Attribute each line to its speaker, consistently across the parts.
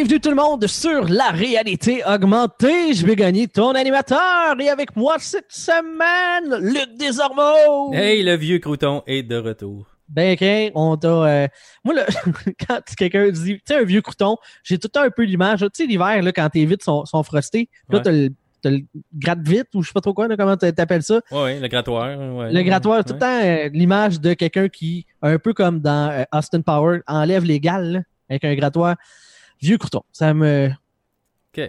Speaker 1: Bienvenue tout le monde sur la réalité augmentée. Je vais gagner ton animateur et avec moi cette semaine, Luc Desormeaux.
Speaker 2: Hey, le vieux crouton est de retour.
Speaker 1: Ben, ok, on t'a. euh, Moi, là, quand quelqu'un dit, tu sais, un vieux crouton, j'ai tout le temps un peu l'image. Tu sais, l'hiver, là, quand tes vitres sont, sont frostées, là,
Speaker 2: Ouais.
Speaker 1: t'as le, t'as le gratte-vite ou je sais pas trop quoi, là, comment t'a- t'appelles ça?
Speaker 2: Ouais, ouais, le grattoir. ouais.
Speaker 1: Le grattoir, tout le temps euh, l'image de quelqu'un qui, un peu comme dans euh, Austin Power, enlève les gales là, avec un grattoir. Vieux crouton. Ça me.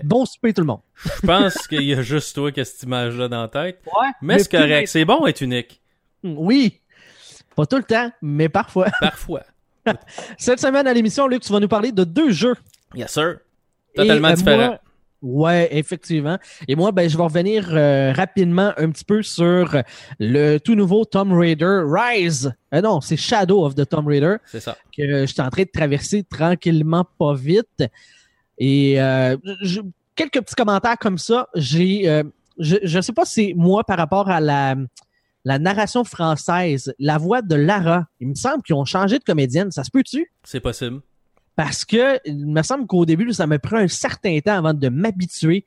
Speaker 1: Bon souper, tout le monde.
Speaker 2: Je pense qu'il y a juste toi qui a cette image-là dans la tête.
Speaker 1: Ouais.
Speaker 2: Mais c'est correct. C'est bon être unique.
Speaker 1: Oui. Pas tout le temps, mais parfois.
Speaker 2: Parfois.
Speaker 1: Cette semaine à l'émission, Luc, tu vas nous parler de deux jeux.
Speaker 2: Yes, sir. Totalement
Speaker 1: Et, euh,
Speaker 2: différent.
Speaker 1: moi- ouais, effectivement. Et moi, ben, je vais revenir euh, rapidement un petit peu sur le tout nouveau Tomb Raider Rise. Euh, non, c'est Shadow of the Tomb Raider
Speaker 2: C'est ça.
Speaker 1: que je suis en train de traverser tranquillement, pas vite. Et euh, je- quelques petits commentaires comme ça. J'ai, euh, je, je sais pas si moi par rapport à la, la narration française, la voix de Lara. Il me semble qu'ils ont changé de comédienne. Ça se peut-tu?
Speaker 2: C'est possible.
Speaker 1: Parce que il me semble qu'au début, ça me prend un certain temps avant de m'habituer.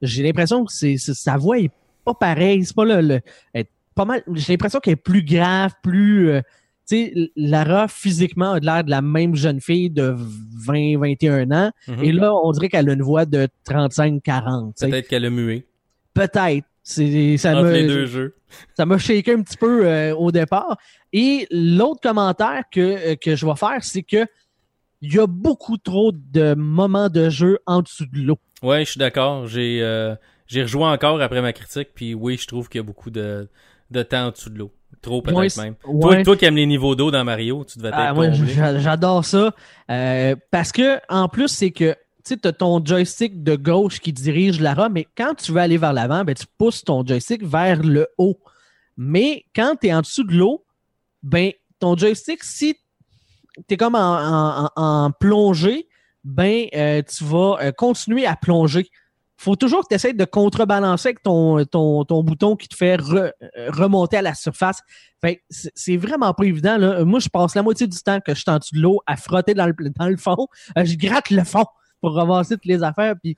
Speaker 1: J'ai l'impression que c'est, c'est- sa voix est pas pareille. C'est pas le, le- elle est pas mal. J'ai l'impression qu'elle est plus grave, plus. euh, tu sais, Lara physiquement a l'air de la même jeune fille de 20, 21 ans.
Speaker 2: Mhm.
Speaker 1: Et là, on dirait qu'elle a une voix de 35, 40. tu sais.
Speaker 2: Peut-être qu'elle a mué.
Speaker 1: Peut-être. C'est, ça
Speaker 2: Entre
Speaker 1: me,
Speaker 2: les deux jeux.
Speaker 1: ça m'a shaké un petit peu euh, au départ. Et l'autre commentaire que, euh, que je vais faire, c'est que il y a beaucoup trop de moments de jeu en dessous de l'eau.
Speaker 2: Ouais, je suis d'accord. J'ai euh, j'ai rejoint encore après ma critique. Puis oui, je trouve qu'il y a beaucoup de, de temps en dessous de l'eau. Trop peut-être
Speaker 1: Ouais,
Speaker 2: même.
Speaker 1: ouais.
Speaker 2: Toi, toi qui aimes les niveaux d'eau dans Mario, tu devais être
Speaker 1: Ah, j'a- j'adore ça. Euh, parce que, en plus, c'est que tu as ton joystick de gauche qui dirige Lara, mais quand tu veux aller vers l'avant, ben, tu pousses ton joystick vers le haut. Mais quand tu es en dessous de l'eau, ben, ton joystick, si tu es comme en, en- en- plongée, ben, euh, tu vas euh, continuer à plonger. faut toujours que tu essaies de contrebalancer avec ton, ton, ton bouton qui te fait re- euh, remonter à la surface. Fait c'est vraiment pas évident. Là. Moi, je passe la moitié du temps que je suis en dessous de l'eau à frotter dans le, dans le fond. Euh, je gratte le fond pour ramasser toutes les affaires. Puis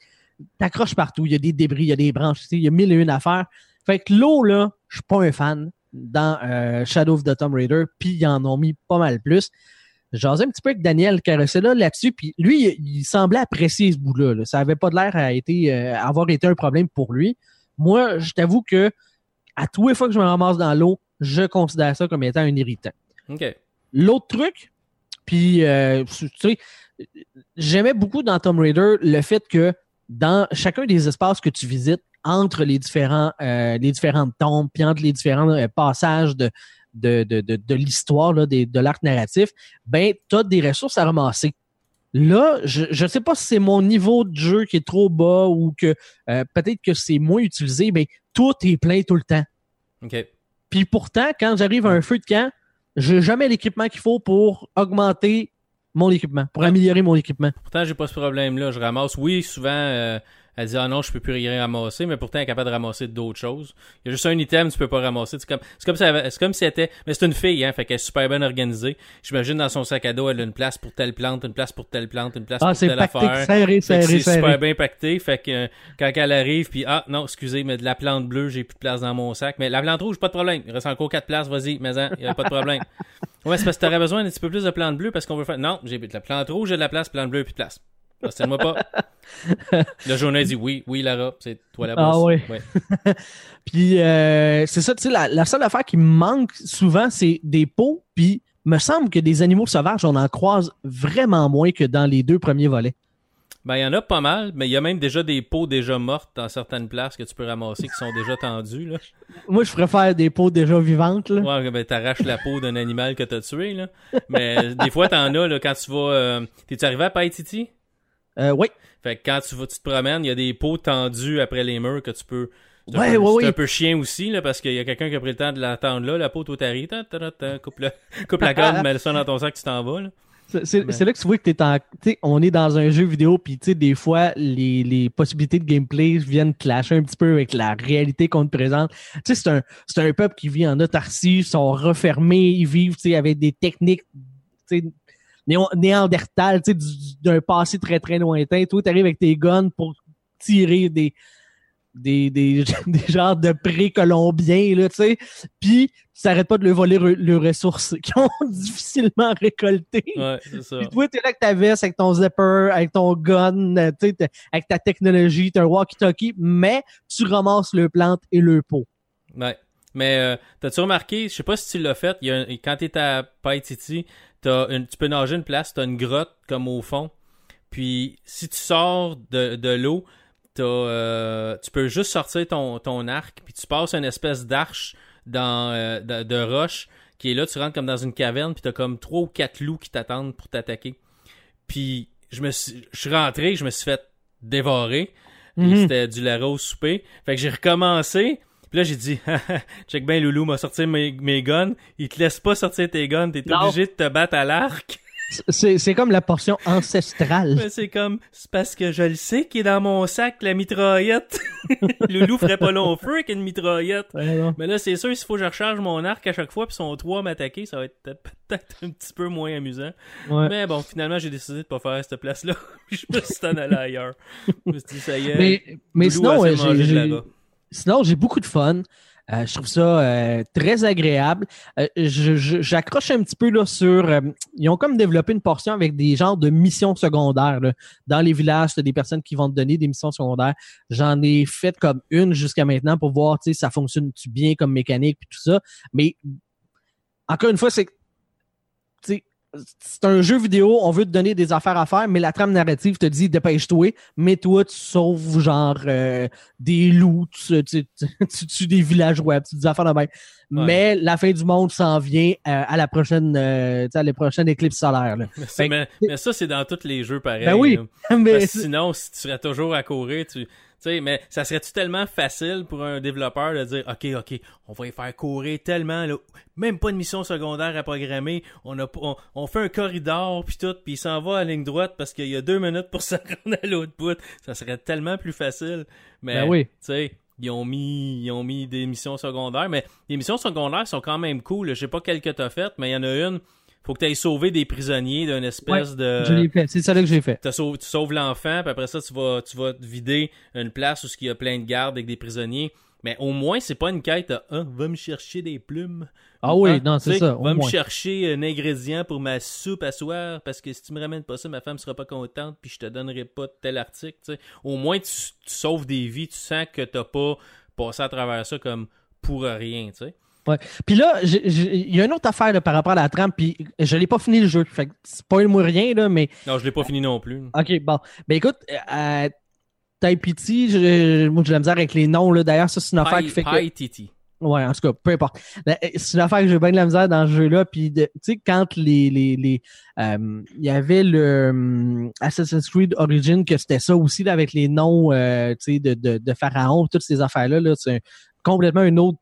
Speaker 1: t'accroches partout. Il y a des débris, il y a des branches, il y a mille et une affaires. Fait que l'eau, là, je suis pas un fan dans euh, Shadow of the Tomb Raider. Puis ils en ont mis pas mal plus. J'asais un petit peu avec Daniel Carosella là-dessus, puis lui, il, il semblait apprécier ce bout-là. là. Ça avait pas l'air à été, euh, avoir été un problème pour lui. Moi, je t'avoue que à tous les fois que je me ramasse dans l'eau, je considère ça comme étant un irritant. L'autre truc, puis euh, tu sais, j'aimais beaucoup dans Tomb Raider le fait que dans chacun des espaces que tu visites, entre les différents euh, les différentes tombes, puis entre les différents euh, passages de de, de, de, de l'histoire, de l'arc narratif, ben, tu as des ressources à ramasser. Là, je ne sais pas si c'est mon niveau de jeu qui est trop bas ou que euh, peut-être que c'est moins utilisé, mais tout est plein tout le temps.
Speaker 2: OK.
Speaker 1: Puis pourtant, quand j'arrive à un feu de camp, j'ai jamais l'équipement qu'il faut pour augmenter mon équipement, pour améliorer mon équipement.
Speaker 2: Pourtant, j'ai pas ce problème-là. Je ramasse. Oui, souvent, euh, elle dit Ah non, je peux plus rien ramasser, mais pourtant, elle est capable de ramasser d'autres choses. Il y a juste un item, tu peux pas ramasser. C'est comme, c'est comme c'est comme si elle était. Mais c'est une fille, hein, fait qu'elle est super bien organisée. J'imagine dans son sac à dos, elle a une place pour telle plante, une place pour telle plante, une place
Speaker 1: Ah,
Speaker 2: pour telle
Speaker 1: pacté,
Speaker 2: affaire.
Speaker 1: serré, serré,
Speaker 2: c'est
Speaker 1: serré.
Speaker 2: super bien pacté. Fait que euh, quand elle arrive, puis ah non, excusez, mais de la plante bleue, j'ai plus de place dans mon sac. Mais la plante rouge, pas de problème. Il reste encore quatre places, vas-y, mais il y a pas de problème. Ouais, c'est parce que t'aurais besoin d'un petit peu plus de plantes bleues parce qu'on veut faire. Non, j'ai de la plante rouge, j'ai de la place, plante bleue, plus de place. Restez-moi pas. Le journal dit oui, oui, Lara, c'est toi la boss.
Speaker 1: Ah ouais. Puis euh, c'est ça, tu sais, la, la seule affaire qui me manque souvent, c'est des pots. Puis me semble que des animaux sauvages, on en croise vraiment moins que dans les deux premiers volets.
Speaker 2: Ben, il y en a pas mal, mais il y a même déjà des pots déjà mortes dans certaines places que tu peux ramasser qui sont déjà tendues, là.
Speaker 1: Moi, je préfère des peaux déjà vivantes. Là.
Speaker 2: Ouais, ben, t'arraches la peau d'un animal que t'as tué, là. Mais des fois, t'en as, là, quand tu vas, euh, t'es-tu arrivé à Paititi?
Speaker 1: Euh, oui.
Speaker 2: Fait que quand tu vas, tu te promènes, il y a des pots tendus après les murs que tu peux, C'est un
Speaker 1: Ouais,
Speaker 2: peu-
Speaker 1: ouais,
Speaker 2: c'est
Speaker 1: ouais.
Speaker 2: un peu chien aussi, là, parce qu'il y a quelqu'un qui a pris le temps de l'attendre là, la peau tout arrive, ta, ta, ta, ta, coupe, le- coupe la corde, mets ça dans ton sac, tu t'en vas, là.
Speaker 1: C'est- là que tu vois que t'es en, tu sais, on est dans un jeu vidéo, puis tu sais, des fois, les, les possibilités de gameplay viennent clasher un petit peu avec la réalité qu'on te présente. Tu sais, c'est un, c'est un peuple qui vit en autarcie, ils sont refermés, ils vivent, tu sais, avec des techniques, tu sais, néo- néandertales, tu sais, du- d'un passé très, très lointain. Toi, t'arrives avec tes guns pour tirer des, des, des, des genres de précolombiens, là, tu sais, puis tu t'arrêtes pas de leur voler leurs ressources qu'ils ont difficilement récoltées.
Speaker 2: Ouais, c'est ça.
Speaker 1: Puis toi, t'es là avec ta veste, avec ton zipper, avec ton gun, euh, tu sais, avec ta technologie, t'as un walkie-talkie, mais tu ramasses le plante et le pot.
Speaker 2: Ouais. Mais euh, t'as-tu remarqué, je sais pas si tu l'as fait, y a un- quand t'es à Paititi, t'as une, tu peux nager une place, t'as une grotte comme au fond. Puis si tu sors de, de l'eau, t'as, euh, tu peux juste sortir ton, ton arc, puis tu passes une espèce d'arche dans euh, de, de roche qui est là, tu rentres comme dans une caverne, puis t'as comme trois ou quatre loups qui t'attendent pour t'attaquer. Puis je me suis, je suis rentré, je me suis fait dévorer.
Speaker 1: Mhm.
Speaker 2: c'était du laro souper. Fait que j'ai recommencé. Puis là, j'ai dit, check bien, Loulou m'a sorti mes, mes guns. Il te laisse pas sortir tes guns. T'es obligé de te battre à l'arc.
Speaker 1: C'est c'est comme la portion ancestrale.
Speaker 2: Mais c'est comme, c'est parce que je le sais qu'il est dans mon sac, la mitraillette. Loulou ferait pas long feu avec une mitraillette.
Speaker 1: Ouais.
Speaker 2: Mais là, c'est sûr, s'il faut que je recharge mon arc à chaque fois, puis son 3 m'attaquer, ça va être peut-être un petit peu moins amusant.
Speaker 1: Ouais.
Speaker 2: Mais bon, finalement, j'ai décidé de pas faire cette place-là. Je me suis en allé ailleurs. Je me suis dit, ça y est.
Speaker 1: Mais, mais
Speaker 2: Loulou
Speaker 1: sinon,
Speaker 2: a
Speaker 1: ouais, j'ai-. Sinon, j'ai beaucoup de fun. Euh, je trouve ça euh, très agréable. Euh, J'accroche un petit peu là sur. ils ont comme développé une portion avec des genres de missions secondaires. Dans les villages, tu des personnes qui vont te donner des missions secondaires. J'en ai fait comme une jusqu'à maintenant pour voir sais, ça fonctionne-tu bien comme mécanique puis tout ça. Mais encore une fois, c'est. C'est un jeu vidéo, on veut te donner des affaires à faire, mais la trame narrative te dit dépêche-toi, mais toi, tu sauves genre euh, des loups, tu, tu, tu, tu tues des villageois, tu dis affaires de même. Mais la fin du monde s'en vient euh, à la prochaine euh, à la prochaine éclipse solaire. Là.
Speaker 2: Mais, ça-
Speaker 1: Fait que-
Speaker 2: mais- mais ça, c'est dans tous les jeux pareils.
Speaker 1: Ben oui. mais
Speaker 2: sinon, si tu serais toujours à courir, tu. Sais, mais ça serait-tu tellement facile pour un développeur de dire OK, OK, on va y faire courir tellement, là, même pas de mission secondaire à programmer, on, a, on, on fait un corridor, puis tout, puis il s'en va à ligne droite parce qu'il y a deux minutes pour se rendre à l'autre bout. Ça serait tellement plus facile. Mais,
Speaker 1: Ben oui.
Speaker 2: tu sais, ils ont mis ils ont mis des missions secondaires, mais les missions secondaires sont quand même cool. Je sais pas quelle que t'as faites, mais il y en a une. Faut que tu ailles sauver des prisonniers d'une espèce de.
Speaker 1: je l'ai fait. C'est ça là que j'ai fait.
Speaker 2: Tu sauves l'enfant, puis après ça, tu vas, tu vas te vider une place où il y a plein de gardes avec des prisonniers. Mais au moins, c'est pas une quête à Ah, va me chercher des plumes.
Speaker 1: Ah oui,
Speaker 2: Ah,
Speaker 1: non, c'est ça.
Speaker 2: Va me chercher un ingrédient pour ma soupe à soir, parce que si tu me ramènes pas ça, ma femme sera pas contente, puis je te donnerai pas tel article. tu sais. Au moins, tu, tu sauves des vies, tu sens que t'as pas passé à travers ça comme pour rien. tu sais.
Speaker 1: Puis là, il y a une autre affaire là, par rapport à la trame, puis je l'ai pas fini le jeu. Fait spoil-moi rien, là, mais
Speaker 2: Non, je l'ai pas fini non plus.
Speaker 1: OK, bon. Ben écoute, euh, Taipiti, j'ai la misère avec les noms, là. D'ailleurs, ça, c'est une affaire qui fait que.
Speaker 2: Titi.
Speaker 1: Ouais, en tout cas, peu importe. La- C'est une affaire que j'ai bien de la misère dans ce jeu-là. Puis, tu sais, quand les, les, les, euh, il y avait le hum, Assassin's Creed Origin, que c'était ça aussi, là, avec les noms, euh, tu sais, de, de, de Pharaon, toutes ces affaires-là, là, c'est complètement une autre,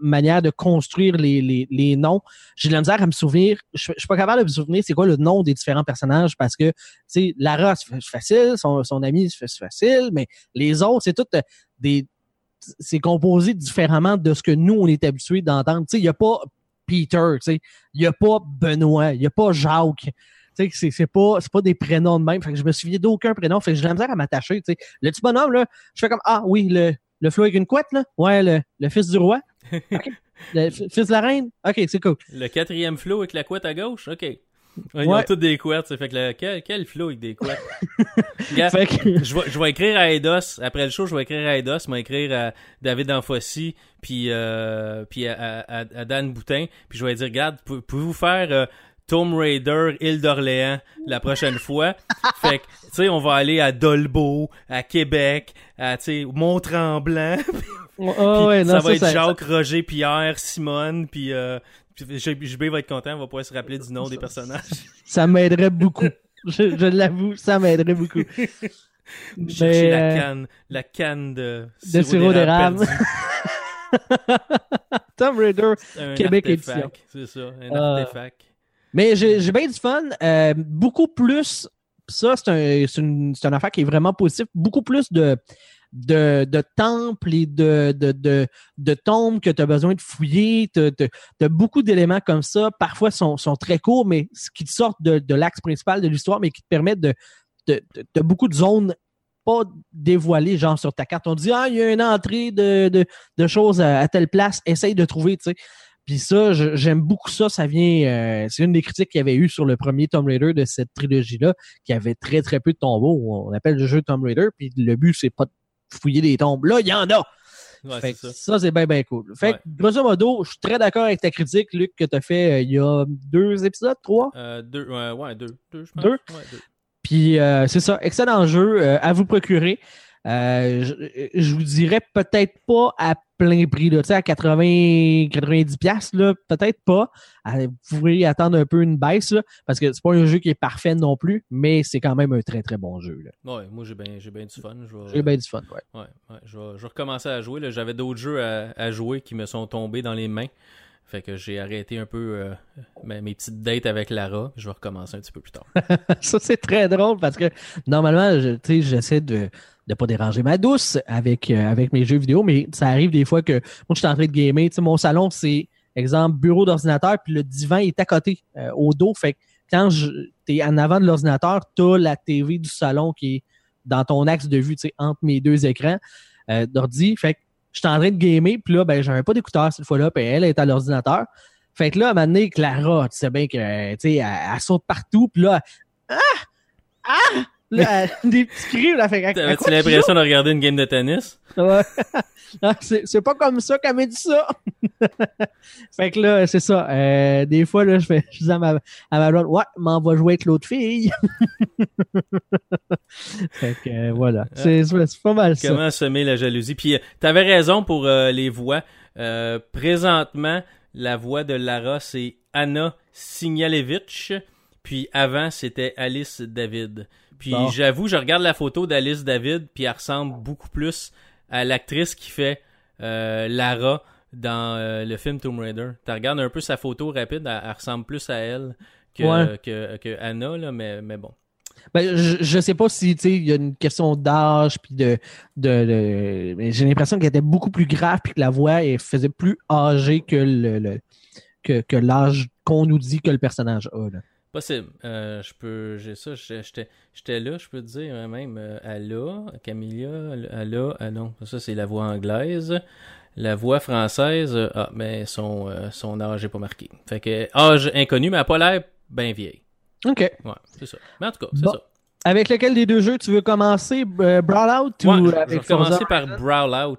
Speaker 1: manière de construire les, les, les noms. J'ai de la misère à me souvenir. Je, suis pas capable de me souvenir c'est quoi le nom des différents personnages parce que, Lara, c'est facile, son, son ami, c'est facile, mais les autres, c'est tout euh, des, c'est composé différemment de ce que nous, on est habitué d'entendre. Tu sais, il n'y a pas Peter, tu sais, il n'y a pas Benoît, il n'y a pas Jacques. C'est, c'est pas, pas des prénoms de même. Je me souviens d'aucun prénom. Fait que j'ai la misère à m'attacher. Le petit bonhomme, là, je fais comme, ah oui, le, le flot avec une couette, là? Ouais, le, le fils du roi. OK. Le f- fils de la reine? OK, c'est cool.
Speaker 2: Le quatrième flow avec la couette à gauche? OK. Ils
Speaker 1: Ouais.
Speaker 2: ont tous des couettes, ça fait que le- quel, quel flow avec des couettes?
Speaker 1: Que,
Speaker 2: je, vais, je vais écrire à Eidos, après le show, je vais écrire à Eidos, je vais écrire à David Anfossi, puis, euh, puis à, à- à Dan Boutin, puis je vais dire, regarde, pou- pouvez-vous faire euh, Tomb Raider, île d'Orléans, la prochaine fois? fait que, tu sais, on va aller à Dolbeau, à Québec, à, tu sais, Mont-Tremblant,
Speaker 1: oh, ouais,
Speaker 2: Puis
Speaker 1: non,
Speaker 2: ça va être
Speaker 1: ça-
Speaker 2: Jacques, Roger, Pierre, Simone, puis euh, JB va être content, on va pouvoir se rappeler du nom des personnages.
Speaker 1: ça m'aiderait beaucoup. Je, je l'avoue, ça m'aiderait beaucoup.
Speaker 2: Chercher la
Speaker 1: euh,
Speaker 2: canne, la canne de,
Speaker 1: de sirop d'érable. Tomb Raider. Québec
Speaker 2: artefact,
Speaker 1: édition.
Speaker 2: C'est ça, un
Speaker 1: Ah.
Speaker 2: artefact.
Speaker 1: Mais j'ai bien du fun. euh, beaucoup plus. Ça, c'est un, une, affaire qui est vraiment positive. Beaucoup plus de, de, de temples et de, de, de, de tombes que tu as besoin de fouiller. Tu as, beaucoup d'éléments comme ça. Parfois, sont, sont très courts, mais qui te sortent de, de l'axe principal de l'histoire, mais qui te permettent de, de, beaucoup de zones pas dévoilées, genre sur ta carte. On dit, ah, il y a une entrée de, de, de choses à telle place. Essaye de trouver, tu sais. Puis ça, j'aime beaucoup ça. Ça vient, euh, c'est une des critiques qu'il y avait eu sur le premier Tomb Raider de cette trilogie-là, qui avait très très peu de tombeaux. On appelle le jeu Tomb Raider, puis le but c'est pas de fouiller des tombes. Là, il y en a.
Speaker 2: Ouais,
Speaker 1: Fait
Speaker 2: c'est
Speaker 1: que
Speaker 2: ça.
Speaker 1: ça, c'est bien bien cool. Fait que, grosso modo, je suis très d'accord avec ta critique, Luc, que tu as fait euh, il y a deux épisodes, trois?
Speaker 2: Euh, deux, ouais, ouais, deux, deux, je pense.
Speaker 1: Deux? Puis euh, c'est ça, excellent jeu à vous procurer. Je, je vous dirais peut-être pas à plein prix, là, tu sais, à 80, 90 pièces là, peut-être pas. Euh, Vous pourriez attendre un peu une baisse, là, parce que c'est pas un jeu qui est parfait non plus, mais c'est quand même un très très bon jeu. là.
Speaker 2: Ouais, moi j'ai bien du fun.
Speaker 1: J'ai bien du fun, ouais.
Speaker 2: ouais, ouais, je vais, je vais recommencer à jouer. J'avais d'autres jeux à, à jouer qui me sont tombés dans les mains. Fait que j'ai arrêté un peu euh, mes, petites dates avec Lara. Je vais recommencer un petit peu plus tard.
Speaker 1: ça, c'est très drôle parce que normalement, je- j'essaie de ne pas déranger ma douce avec, euh, avec mes jeux vidéo, mais ça arrive des fois que moi, je suis en train de gamer. Tu sais, mon salon, c'est, exemple, bureau d'ordinateur, puis le divan est à côté, euh, au dos. Fait que quand tu es en avant de l'ordinateur, tu as la TV du salon qui est dans ton axe de vue, entre mes deux écrans d'ordi. Fait que je suis en train de gamer, puis là, ben, j'avais pas d'écouteur cette fois-là, puis elle est à l'ordinateur. Fait que là, à un moment donné, Clara, tu sais bien que, tu sais, elle, elle saute partout, puis là, ah! Ah! Là, des petits cris, là, fait
Speaker 2: T'avais-tu l'impression de regarder une game de tennis?
Speaker 1: Ouais. C'est pas comme ça qu'elle m'a dit ça. fait que là, c'est ça. Euh, des fois, là, je fais, je dis à ma, à ma blonde, ouais, m'en va jouer avec l'autre fille. fait que, euh, voilà. C'est c'est pas mal ça.
Speaker 2: Comment semer la jalousie? Puis euh, t'avais raison pour les voix. Présentement, la voix de Lara, c'est Anna Signalevich. Puis avant, c'était Alice David. Puis
Speaker 1: Bon.
Speaker 2: j'avoue, je regarde la photo d'Alice David, puis elle ressemble beaucoup plus à l'actrice qui fait euh, Lara dans euh, le film Tomb Raider. Tu regardes un peu sa photo rapide, elle, elle ressemble plus à elle que,
Speaker 1: Ouais.
Speaker 2: que, que Anna, là, mais, mais bon.
Speaker 1: Ben, je, je sais pas si tu sais, il y a une question d'âge puis de, de, j'ai l'impression qu'elle était beaucoup plus grave puis que la voix elle faisait plus âgée que le, le- que, que l'âge qu'on nous dit que le personnage a. Là.
Speaker 2: Possible. Euh, je peux. J'ai ça. J'étais j'étais là, je peux te dire euh, même. Euh, Alla, Camilla, Alla. Ah non, ça c'est la voix anglaise. La voix française, euh, ah, mais son, euh, son âge est pas marqué. Fait que âge inconnu, mais elle a pas l'air bien vieille.
Speaker 1: OK.
Speaker 2: Ouais, c'est ça. Mais en tout cas, c'est
Speaker 1: Bon.
Speaker 2: ça.
Speaker 1: Avec lequel des deux jeux tu veux commencer, euh, Brawlout
Speaker 2: Ouais,
Speaker 1: ou
Speaker 2: je- je vais
Speaker 1: avec
Speaker 2: commencer par
Speaker 1: Horizon?
Speaker 2: Brawlout.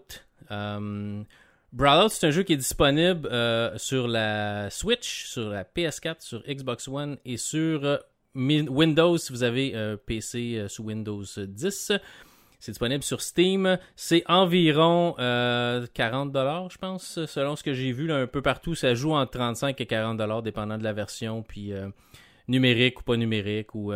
Speaker 2: Brawlout, c'est un jeu qui est disponible euh, sur la Switch, sur la PS4, sur Xbox One et sur euh, Windows si vous avez un PC euh, sous Windows 10. C'est disponible sur Steam. C'est environ euh, 40 je pense, selon ce que j'ai vu un peu partout. Ça joue entre 35 et 40 dépendant de la version, puis numérique ou pas numérique. Ou,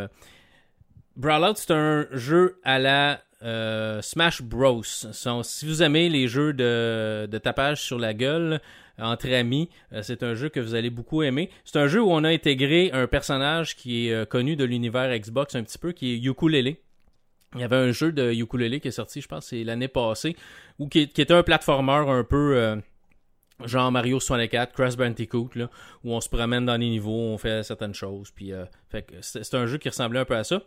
Speaker 2: Brawlout, c'est un jeu à la euh, Smash Bros. Si vous aimez les jeux de, de tapage sur la gueule entre amis, euh, c'est un jeu que vous allez beaucoup aimer. C'est un jeu où on a intégré un personnage qui est euh, connu de l'univers Xbox un petit peu, qui est Ukulele. Il y avait un jeu de ukulélé qui est sorti, je pense, c'est l'année passée, ou qui, était un platformer un peu genre Mario 64, Crash Bandicoot, là, où on se promène dans les niveaux, on fait certaines choses, puis fait c'est un jeu qui ressemblait un peu à ça.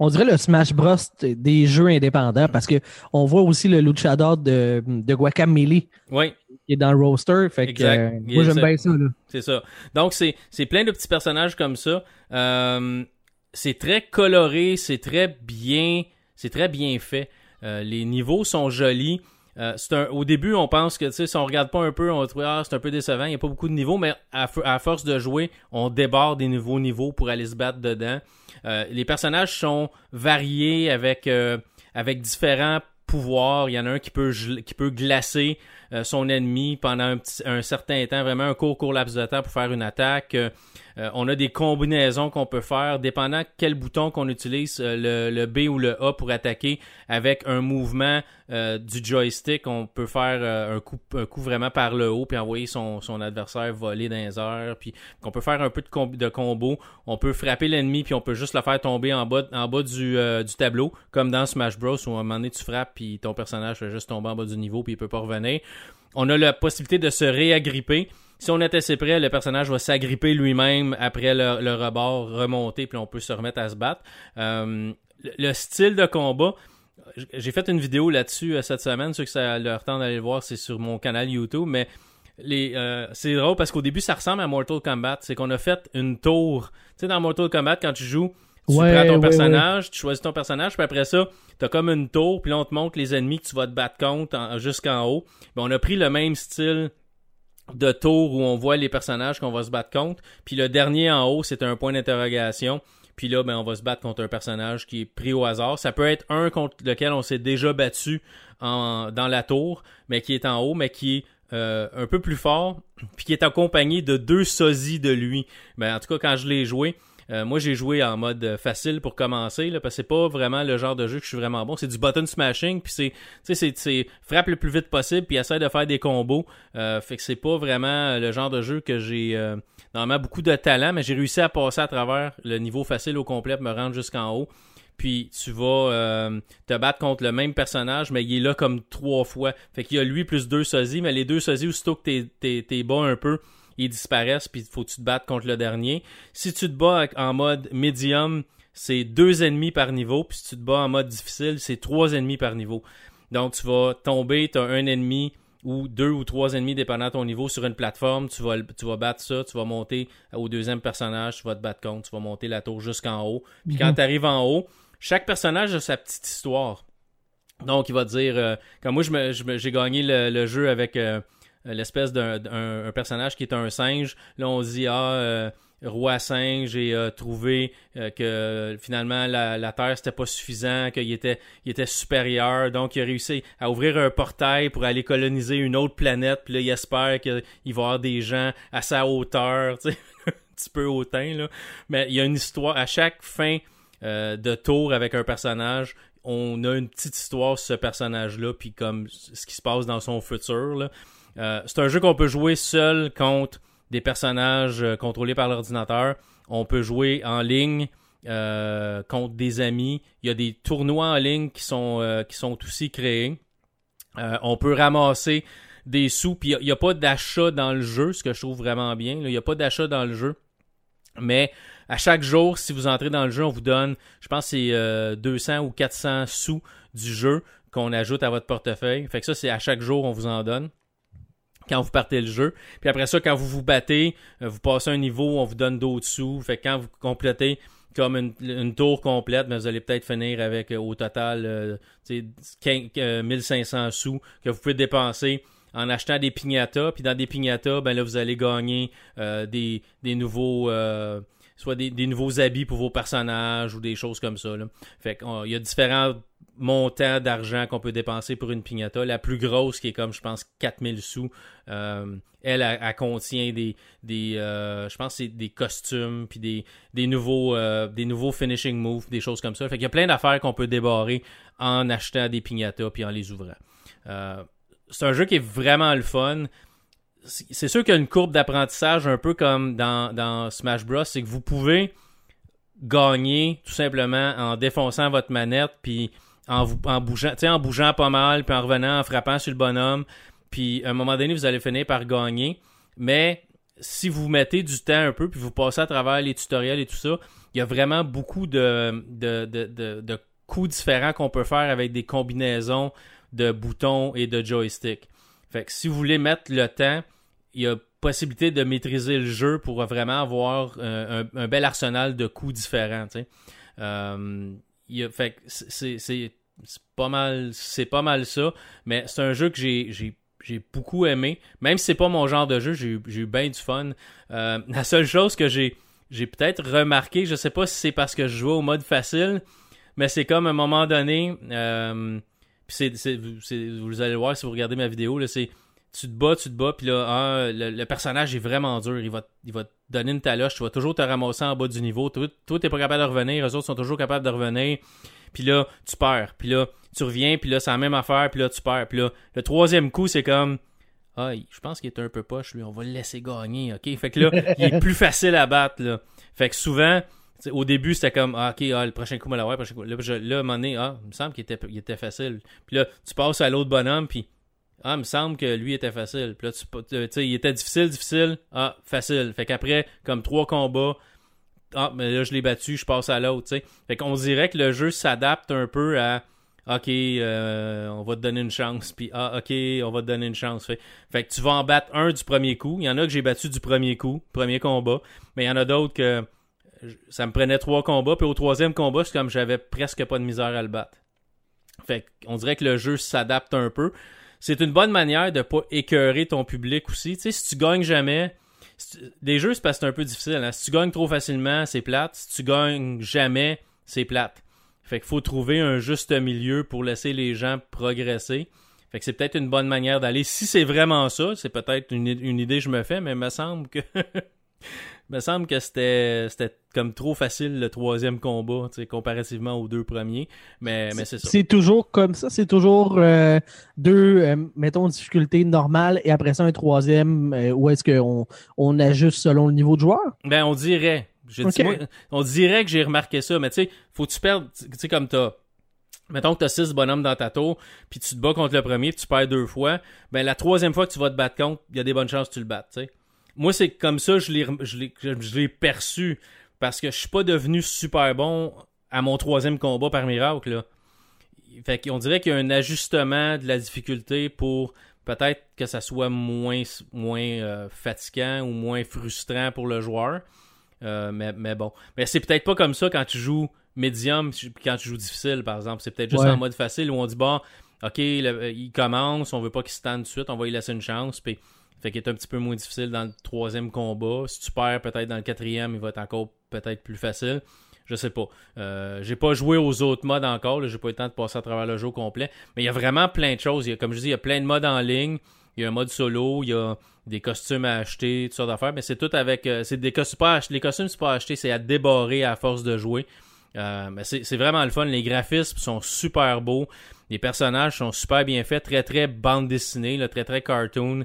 Speaker 1: On dirait le Smash Bros des jeux indépendants parce que on voit aussi le luchador de, de Guacamole
Speaker 2: Oui,
Speaker 1: qui est dans le roster. Fait que,
Speaker 2: Exact.
Speaker 1: euh,
Speaker 2: Il
Speaker 1: moi, j'aime bien ça. Là.
Speaker 2: c'est ça. Donc, c'est c'est plein de petits personnages comme ça. Euh, c'est très coloré, c'est très bien, c'est très bien fait. Euh, les niveaux sont jolis. Euh, c'est un, au début, on pense que si on regarde pas un peu, on va trouver ah, c'est un peu décevant. Il n'y a pas beaucoup de niveaux, mais à, force de jouer, on déborde des nouveaux niveaux pour aller se battre dedans. Euh, les personnages sont variés avec euh, avec différents pouvoirs. Il y en a un qui peut, qui peut glacer euh, son ennemi pendant un, un, certain temps, vraiment un court, court laps de temps pour faire une attaque. Euh, euh, on a des combinaisons qu'on peut faire, dépendant quel bouton qu'on utilise, le, le, B ou le A pour attaquer avec un mouvement du joystick. On peut faire un, coup, un coup vraiment par le haut puis envoyer son, son adversaire voler dans les airs. Puis on peut faire un peu de, de combo. On peut frapper l'ennemi puis on peut juste le faire tomber en bas, en bas du, du tableau, comme dans Smash Bros où à un moment donné tu frappes puis ton personnage fait juste tomber en bas du niveau puis il peut pas revenir. On a la possibilité de se réagripper. Si on est assez près, le personnage va s'agripper lui-même après le, rebord, remonter, puis on peut se remettre à se battre. Euh, le style de combat, j'ai fait une vidéo là-dessus euh, cette semaine. Ceux que ça leur temps d'aller le voir, c'est sur mon canal YouTube. Mais euh, c'est drôle parce qu'au début, ça ressemble à Mortal Kombat. C'est qu'on a fait une tour. Tu sais, dans Mortal Kombat, quand tu joues, tu prends ton personnage, tu choisis ton personnage, puis après ça, t'as comme une tour, puis là, on te montre les ennemis que tu vas te battre contre jusqu'en haut. Ben, on a pris le même style de tour où on voit les personnages qu'on va se battre contre. Puis le dernier en haut, c'est un point d'interrogation. Puis là, ben, on va se battre contre un personnage qui est pris au hasard. Ça peut être un contre lequel on s'est déjà battu en, dans la tour, mais qui est en haut, mais qui est euh, un peu plus fort, puis qui est accompagné de deux sosies de lui. Ben, en tout cas, quand je l'ai joué, euh, moi, j'ai joué en mode facile pour commencer, parce que c'est pas vraiment le genre de jeu que je suis vraiment bon. C'est du button smashing, puis c'est, c'est, c'est frappe le plus vite possible, puis essaie de faire des combos. Euh, fait que c'est pas vraiment le genre de jeu que j'ai euh, normalement beaucoup de talent, mais j'ai réussi à passer à travers le niveau facile au complet, me rendre jusqu'en haut. Puis tu vas te battre contre le même personnage, mais il est là comme trois fois. Fait qu'il y a lui plus deux sosies, mais les deux sosies, aussitôt que t'es, t'es, t'es bas un peu, ils disparaissent, puis il faut que tu te battes contre le dernier. Si tu te bats en mode medium, c'est deux ennemis par niveau, puis si tu te bats en mode difficile, c'est trois ennemis par niveau. Donc tu vas tomber, tu as un ennemi ou deux ou trois ennemis dépendant de ton niveau sur une plateforme, tu vas, tu vas battre ça, tu vas monter au deuxième personnage, tu vas te battre contre, tu vas monter la tour jusqu'en haut. Puis quand mhm. tu arrives en haut, chaque personnage a sa petite histoire. Donc, il va dire, euh, comme moi, j'ai gagné le, jeu avec euh, l'espèce d'un personnage qui est un singe. Là, on dit, ah, euh, roi singe et a trouvé euh, que finalement la, Terre c'était pas suffisant, qu'il était, il était supérieur, donc il a réussi à ouvrir un portail pour aller coloniser une autre planète, puis là il espère qu'il va y avoir des gens à sa hauteur, tu sais, un petit peu hautain là, mais il y a une histoire à chaque fin de tour avec un personnage, on a une petite histoire sur ce personnage-là, puis comme ce qui se passe dans son futur. Là. Euh, c'est un jeu qu'on peut jouer seul contre des personnages euh, contrôlés par l'ordinateur. On peut jouer en ligne euh, contre des amis. Il y a des tournois en ligne qui sont, qui sont aussi créés. on peut ramasser des sous. Puis il n'y a, pas d'achat dans le jeu, ce que je trouve vraiment bien. Il n'y a pas d'achat dans le jeu. Mais à chaque jour, si vous entrez dans le jeu, on vous donne, je pense c'est 200 ou 400 sous du jeu qu'on ajoute à votre portefeuille. Fait que ça, c'est à chaque jour, on vous en donne quand vous partez le jeu. Puis après ça, quand vous vous battez, euh, vous passez un niveau, on vous donne d'autres sous. Fait que quand vous complétez comme une, tour complète, mais vous allez peut-être finir avec euh, au total euh, 1500 sous que vous pouvez dépenser en achetant des piñatas. Puis dans des piñatas, ben là, vous allez gagner des, des nouveaux soit des, nouveaux habits pour vos personnages ou des choses comme ça. Là. Fait qu'il y a différents montant d'argent qu'on peut dépenser pour une pignata. La plus grosse, qui est comme, je pense, 4000 sous, euh, elle, contient des, euh, costumes, puis des, des, nouveaux, euh, des nouveaux finishing moves, des choses comme ça. Fait qu'il y a plein d'affaires qu'on peut débarrer en achetant des pignatas puis en les ouvrant. c'est un jeu qui est vraiment le fun. C'est sûr qu'il y a une courbe d'apprentissage un peu comme dans, Smash Bros. C'est que vous pouvez gagner tout simplement en défonçant votre manette puis en bougeant, en bougeant pas mal, puis en revenant, en frappant sur le bonhomme. Puis à un moment donné, vous allez finir par gagner. Mais si vous mettez du temps un peu, puis vous passez à travers les tutoriels et tout ça, il y a vraiment beaucoup de, de, de, de, coups différents qu'on peut faire avec des combinaisons de boutons et de joystick. Fait que si vous voulez mettre le temps, il y a possibilité de maîtriser le jeu pour vraiment avoir un, bel arsenal de coups différents. Euh, c'est pas mal c'est pas mal ça mais c'est un jeu que j'ai beaucoup aimé même si c'est pas mon genre de jeu j'ai eu bien du fun euh, la seule chose que j'ai peut-être remarqué je sais pas si c'est parce que je jouais au mode facile mais c'est comme à un moment donné euh, vous allez le voir si vous regardez ma vidéo, c'est tu te bats, tu te bats, puis là, ah, le, le personnage est vraiment dur. Il va, il va te donner une taloche, tu vas toujours te ramasser en bas du niveau. Toi, t'es pas capable de revenir, eux autres sont toujours capables de revenir. Puis là, tu perds. Puis là, tu reviens, puis là, c'est la même affaire, puis là, tu perds. Puis là, le troisième coup, c'est comme... Ah, je pense qu'il est un peu poche, lui. On va le laisser gagner, OK? Fait que là, il est plus facile à battre, là. Fait que souvent, au début, c'était comme, ah, OK, ah, le prochain coup, on va l'avoir, le prochain coup. Là, je- à un moment donné, ah, il me semble qu'il était, était facile. Puis là, tu passes à l'autre bonhomme, puis ah, il me semble que lui était facile. Puis là, tu sais, il était difficile, difficile. Ah, facile. Fait qu'après, comme trois combats, ah, mais là, je l'ai battu, je passe à l'autre, tu sais. Fait qu'on dirait que le jeu s'adapte un peu à, OK, euh, on va te donner une chance. Puis, ah, OK, on va te donner une chance. Fait, fait que tu vas en battre un du premier coup. Il y en a que j'ai battu du premier coup, premier combat. Mais il y en a d'autres que ça me prenait trois combats. Puis au troisième combat, c'est comme j'avais presque pas de misère à le battre. Fait qu'on dirait que le jeu s'adapte un peu. C'est une bonne manière de pas écœurer ton public aussi. Tu sais, si tu gagnes jamais, des jeux, c'est parce que c'est un peu difficile. hein. Si tu gagnes trop facilement, c'est plate. Si tu gagnes jamais, c'est plate. Fait qu'il faut trouver un juste milieu pour laisser les gens progresser. Fait que c'est peut-être une bonne manière d'aller. Si c'est vraiment ça, c'est peut-être une, une idée que je me fais, mais il me semble que me semble que c'était comme trop facile le troisième combat, tu comparativement aux deux premiers. Mais, mais c'est ça.
Speaker 1: C'est toujours comme ça, c'est toujours euh, deux, euh, mettons, difficultés normales et après ça un troisième euh, où est-ce qu'on on ajuste selon le niveau de joueur?
Speaker 2: Ben, on dirait. Je dis, moi, on dirait que j'ai remarqué ça, mais tu sais, faut que tu perdes, tu sais, comme t'as. Mettons que t'as six bonhommes dans ta tour, puis tu te bats contre le premier, puis tu perds deux fois. Ben, la troisième fois que tu vas te battre contre, il y a des bonnes chances que tu le battes, tu sais. Moi, c'est comme ça, je l'ai, je l'ai, je l'ai perçu, parce que je suis pas devenu super bon à mon troisième combat par miracle, là. Fait qu'on dirait qu'il y a un ajustement de la difficulté pour peut-être que ça soit moins, moins euh, fatigant ou moins frustrant pour le joueur. Euh, mais, mais bon. Mais c'est peut-être pas comme ça quand tu joues médium quand tu joues difficile, par exemple. C'est peut-être juste
Speaker 1: Ouais.
Speaker 2: en mode facile où on dit, bon, ok, le- il commence, on veut pas qu'il se tente de suite, on va lui laisser une chance. Puis, fait qu'il est un petit peu moins difficile dans le troisième combat. Si tu perds peut-être dans le quatrième, il va être encore peut-être plus facile. Je sais pas. Euh, j'ai pas joué aux autres modes encore. J'ai pas eu le temps de passer à travers le jeu complet. Mais il y a vraiment plein de choses. Comme je dis, il y a plein de modes en ligne. Il y a un mode solo. Il y a des costumes à acheter, toutes sortes d'affaires. Mais c'est tout avec. euh, c'est des costumes pas à acheter. Les costumes, c'est pas à acheter, c'est à débarrer à force de jouer. Euh, mais c'est vraiment le fun. Les graphismes sont super beaux. Les personnages sont super bien faits. Très, très bande dessinée. Très, très cartoon.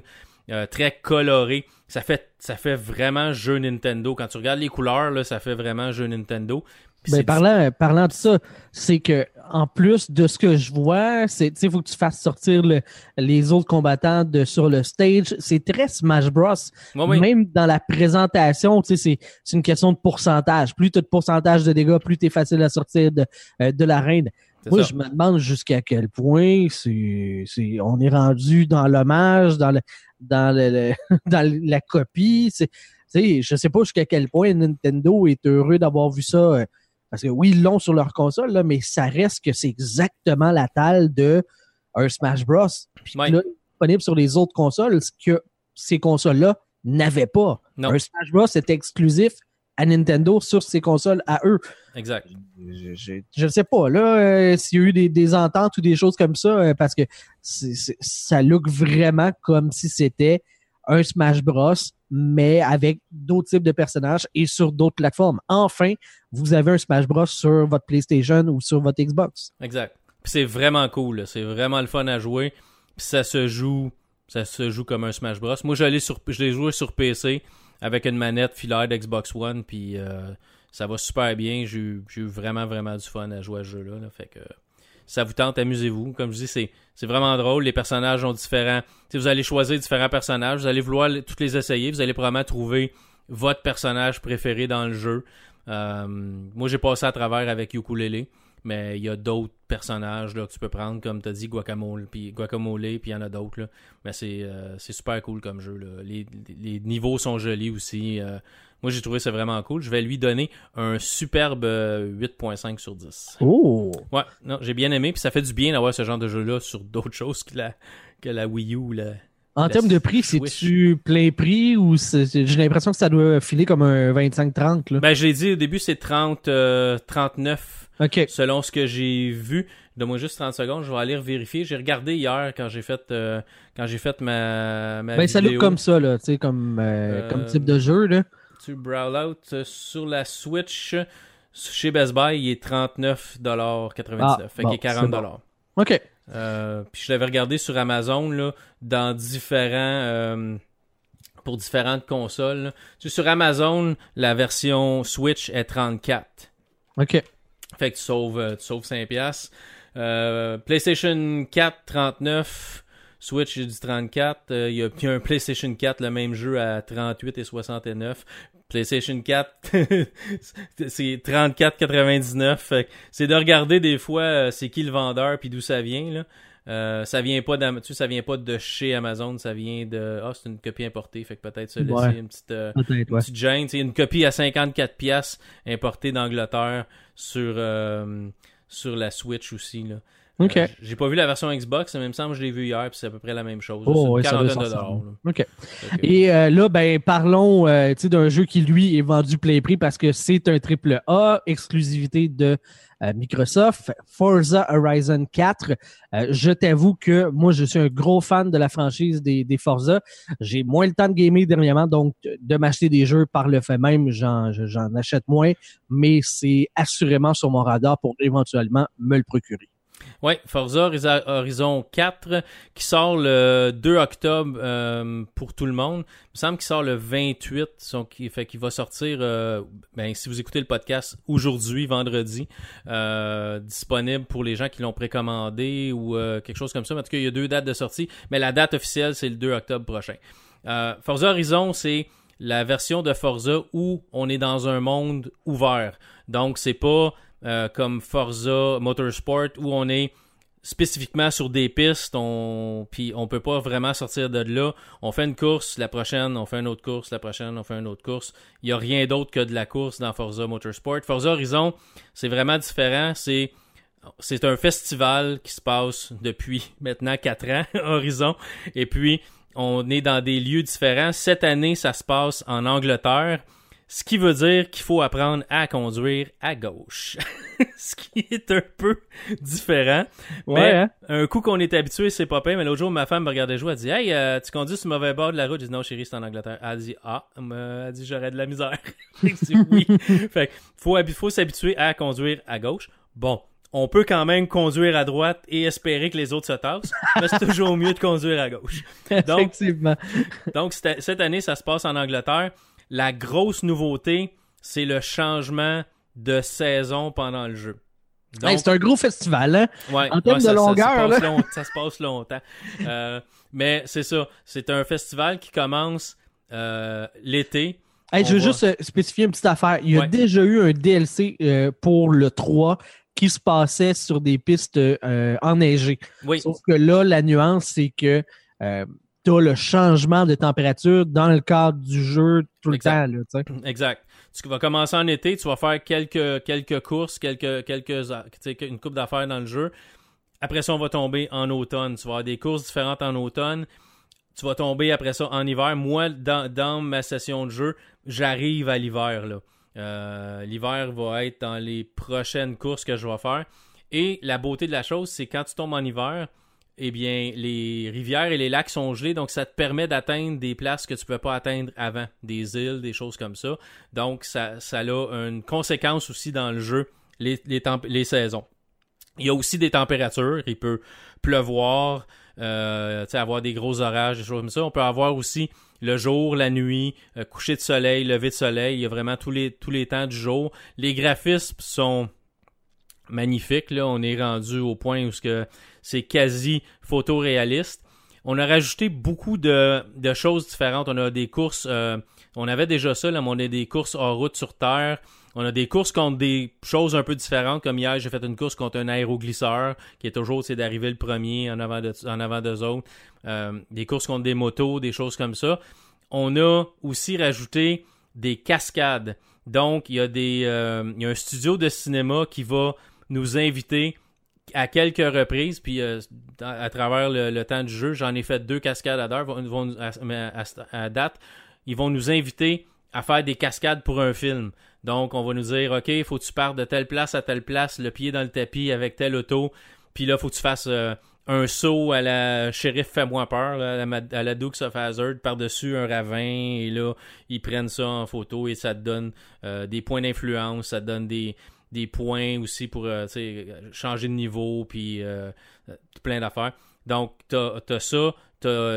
Speaker 2: Euh, très coloré. Ça fait, ça fait vraiment jeu Nintendo. Quand tu regardes les couleurs, là, ça fait vraiment jeu Nintendo.
Speaker 1: Ben, parlant, parlant de ça, c'est que en plus de ce que je vois, c'est il faut que tu fasses sortir le- les autres combattants de sur le stage. C'est très Smash Bros.
Speaker 2: Oui.
Speaker 1: Même dans la présentation, c'est une question de pourcentage. Plus tu as de pourcentage de dégâts, plus tu es facile à sortir de, euh, de l'arène. Moi,
Speaker 2: ça.
Speaker 1: je me demande jusqu'à quel point c'est, on est rendu dans l'hommage, dans le, dans le, dans la copie. C'est, je sais pas jusqu'à quel point Nintendo est heureux d'avoir vu ça. euh, Parce que oui, ils l'ont sur leur console, là, mais ça reste que c'est exactement la taille de un Smash Bros. Puis
Speaker 2: Ouais.
Speaker 1: là, disponible sur les autres consoles, ce que ces consoles-là n'avaient pas.
Speaker 2: Non.
Speaker 1: Un Smash Bros. était exclusif à Nintendo sur ces consoles à eux.
Speaker 2: Exact.
Speaker 1: Je, je sais pas, là, euh, s'il y a eu des, des ententes ou des choses comme ça, euh, parce que ça look vraiment comme si c'était un Smash Bros, mais avec d'autres types de personnages et sur d'autres plateformes. Enfin, vous avez un Smash Bros sur votre PlayStation ou sur votre Xbox.
Speaker 2: Exact. Puis c'est vraiment cool. C'est vraiment le fun à jouer. Puis ça se joue. Ça se joue comme un Smash Bros. Moi, je l'ai joué sur PC avec une manette filaire d'Xbox One. Puis euh, ça va super bien. J'ai eu vraiment, vraiment du fun à jouer à ce jeu-là. là. Fait que ça vous tente, amusez-vous. Comme je dis, c'est, vraiment drôle. Les personnages sont différents. Tu sais, vous allez choisir différents personnages. Vous allez vouloir toutes les essayer. Vous allez probablement trouver votre personnage préféré dans le jeu. Euh, moi, j'ai passé à travers avec Ukulele. Mais il y a d'autres personnages là, que tu peux prendre, comme tu as dit, Guacamole, puis Guacamole, puis il y en a d'autres. Mais c'est euh, c'est super cool comme jeu. Là. Les, les niveaux sont jolis aussi. Euh, moi, j'ai trouvé ça vraiment cool. Je vais lui donner un superbe euh, 8.5 sur 10.
Speaker 1: Oh!
Speaker 2: Ouais, non, j'ai bien aimé. Puis ça fait du bien d'avoir ce genre de jeu-là sur d'autres choses que la, que la Wii U la,
Speaker 1: En termes de prix, c'est-tu plein prix ou c'est- c'est- j'ai l'impression que ça doit filer comme un 25-30? là?
Speaker 2: Ben, je l'ai dit au début, c'est 30, euh, 39
Speaker 1: OK.
Speaker 2: selon ce que j'ai vu. Donne-moi juste 30 secondes, je vais aller vérifier. J'ai regardé hier quand j'ai fait euh, quand j'ai fait ma, ma
Speaker 1: Ben, ça look
Speaker 2: vidéo.
Speaker 1: comme ça, là, tu sais, comme, euh,
Speaker 2: Euh,
Speaker 1: comme type de jeu, là.
Speaker 2: Tu brawl out euh, sur la Switch chez Best Buy, il est 39,99$.
Speaker 1: Ah,
Speaker 2: fait
Speaker 1: bon,
Speaker 2: qu'il est 40$.
Speaker 1: OK.
Speaker 2: Euh, puis je l'avais regardé sur Amazon là, dans différents pour différentes consoles. Tu sais, sur Amazon, la version Switch est 34.
Speaker 1: OK.
Speaker 2: Fait que tu sauves, euh, tu sauves 5 piastres. Euh, PlayStation 4, 39. Switch, j'ai dit 34. Euh, Il y, a, il y a un PlayStation 4, le même jeu à 38 et 69. PlayStation 4, c'est 34,99. Fait que C'est de regarder des fois euh, c'est qui le vendeur puis d'où ça vient. Là. Euh, ça vient pas tu sais, ça vient pas de chez Amazon, ça vient de ah c'est une copie importée, fait que peut-être se laisser
Speaker 1: Ouais.
Speaker 2: une petite euh,
Speaker 1: Peut-être,
Speaker 2: une
Speaker 1: ouais.
Speaker 2: petite gêne. Une copie à 54 pièces importée d'Angleterre sur euh, sur la Switch aussi là.
Speaker 1: OK.
Speaker 2: Euh, j'ai pas vu la version Xbox, mais il me semble que je l'ai vu hier, puis c'est à peu près la même chose.
Speaker 1: Oh, ouais,
Speaker 2: quarantaine de dollars.
Speaker 1: OK. Et euh, là, ben, parlons euh, tu sais, d'un jeu qui, lui, est vendu plein prix parce que c'est un triple A, exclusivité de euh, Microsoft, Forza Horizon 4. Euh, je t'avoue que moi, je suis un gros fan de la franchise des, des Forza. J'ai moins le temps de gamer dernièrement, donc de m'acheter des jeux par le fait même, j'en j'en achète moins, mais c'est assurément sur mon radar pour éventuellement me le procurer.
Speaker 2: Ouais, Forza Horizon 4 qui sort le 2 octobre euh, pour tout le monde. Il me semble qu'il sort le 28, donc il fait qu'il va sortir euh, ben si vous écoutez le podcast aujourd'hui vendredi euh, disponible pour les gens qui l'ont précommandé ou euh, quelque chose comme ça. En tout cas, il y a deux dates de sortie, mais la date officielle c'est le 2 octobre prochain. Euh, Forza Horizon, c'est la version de Forza où on est dans un monde ouvert. Donc c'est pas euh, comme Forza Motorsport où on est spécifiquement sur des pistes, on puis on peut pas vraiment sortir de là. On fait une course, la prochaine, on fait une autre course, la prochaine, on fait une autre course. Il y a rien d'autre que de la course dans Forza Motorsport. Forza Horizon, c'est vraiment différent, c'est c'est un festival qui se passe depuis maintenant 4 ans, Horizon, et puis on est dans des lieux différents. Cette année, ça se passe en Angleterre. Ce qui veut dire qu'il faut apprendre à conduire à gauche. Ce qui est un peu différent. mais
Speaker 1: hein?
Speaker 2: un coup qu'on est habitué, c'est pas pire. Mais l'autre jour, ma femme me regardait jouer. Elle dit Hey, euh, tu conduis sur le mauvais bord de la route? Je dis Non, chérie, c'est en Angleterre. Elle dit Ah, elle dit J'aurais de la misère. Dis Oui. fait que faut, faut s'habituer à conduire à gauche. Bon. On peut quand même conduire à droite et espérer que les autres se tassent, mais c'est toujours mieux de conduire à gauche. Donc,
Speaker 1: Effectivement.
Speaker 2: donc, cette année, ça se passe en Angleterre. La grosse nouveauté, c'est le changement de saison pendant le jeu.
Speaker 1: Hey, c'est un gros festival, hein?
Speaker 2: ouais,
Speaker 1: en termes de
Speaker 2: ça, ça-
Speaker 1: longueur,
Speaker 2: ça, se passe
Speaker 1: là.
Speaker 2: long- ça se passe longtemps. Euh, mais c'est ça. C'est un festival qui commence euh, l'été.
Speaker 1: Hey, je veux
Speaker 2: va-
Speaker 1: juste euh, spécifier une petite affaire. Il y a
Speaker 2: Ouais.
Speaker 1: déjà eu un DLC euh, pour le 3 qui se passait sur des pistes euh, enneigées.
Speaker 2: Oui,
Speaker 1: Sauf que là, la nuance, c'est que euh, tu as le changement de température dans le cadre du jeu tout le
Speaker 2: Exact.
Speaker 1: temps. Là, tu sais.
Speaker 2: exact. Tu vas commencer en été, tu vas faire quelques, quelques courses, quelques, quelques, une coupe d'affaires dans le jeu. Après ça, on va tomber en automne. Tu vas avoir des courses différentes en automne. Tu vas tomber après ça en hiver. Moi, dans, dans ma session de jeu, j'arrive à l'hiver. là. Euh, l'hiver va être dans les prochaines courses que je vais faire. Et la beauté de la chose, c'est quand tu tombes en hiver, eh bien, les rivières et les lacs sont gelés, donc ça te permet d'atteindre des places que tu ne pas atteindre avant, des îles, des choses comme ça. Donc, ça, ça a une conséquence aussi dans le jeu, les, les, les saisons. Il y a aussi des températures, il peut pleuvoir, euh, avoir des gros orages, des choses comme ça. On peut avoir aussi le jour, la nuit, euh, coucher de soleil, lever de soleil. Il y a vraiment tous les, tous les temps du jour. Les graphismes sont magnifiques. Là. On est rendu au point où c'est quasi photoréaliste. On a rajouté beaucoup de, de choses différentes. On a des courses, euh, on avait déjà ça, là, mais on a des courses hors route sur Terre. On a des courses contre des choses un peu différentes, comme hier, j'ai fait une course contre un aéroglisseur, qui est toujours, c'est d'arriver le premier en avant en avant d'eux autres. Euh, des courses contre des motos, des choses comme ça. On a aussi rajouté des cascades. Donc, il y a des, euh, il y a un studio de cinéma qui va nous inviter à quelques reprises, puis euh, à, travers le, temps du jeu, j'en ai fait deux cascades à d'heure. Vont, vont- à, date, ils vont nous inviter à faire des cascades pour un film. Donc, on va nous dire, OK, il faut que tu partes de telle place à telle place, le pied dans le tapis avec telle auto. Puis là, faut que tu fasses euh, un saut à la shérif Fais-moi peur, à, la, à Dukes of Hazzard, par-dessus un ravin. Et là, ils prennent ça en photo et ça te donne euh, des points d'influence, ça te donne des, des points aussi pour euh, tu changer de niveau, puis euh, plein d'affaires. Donc, t'as as ça,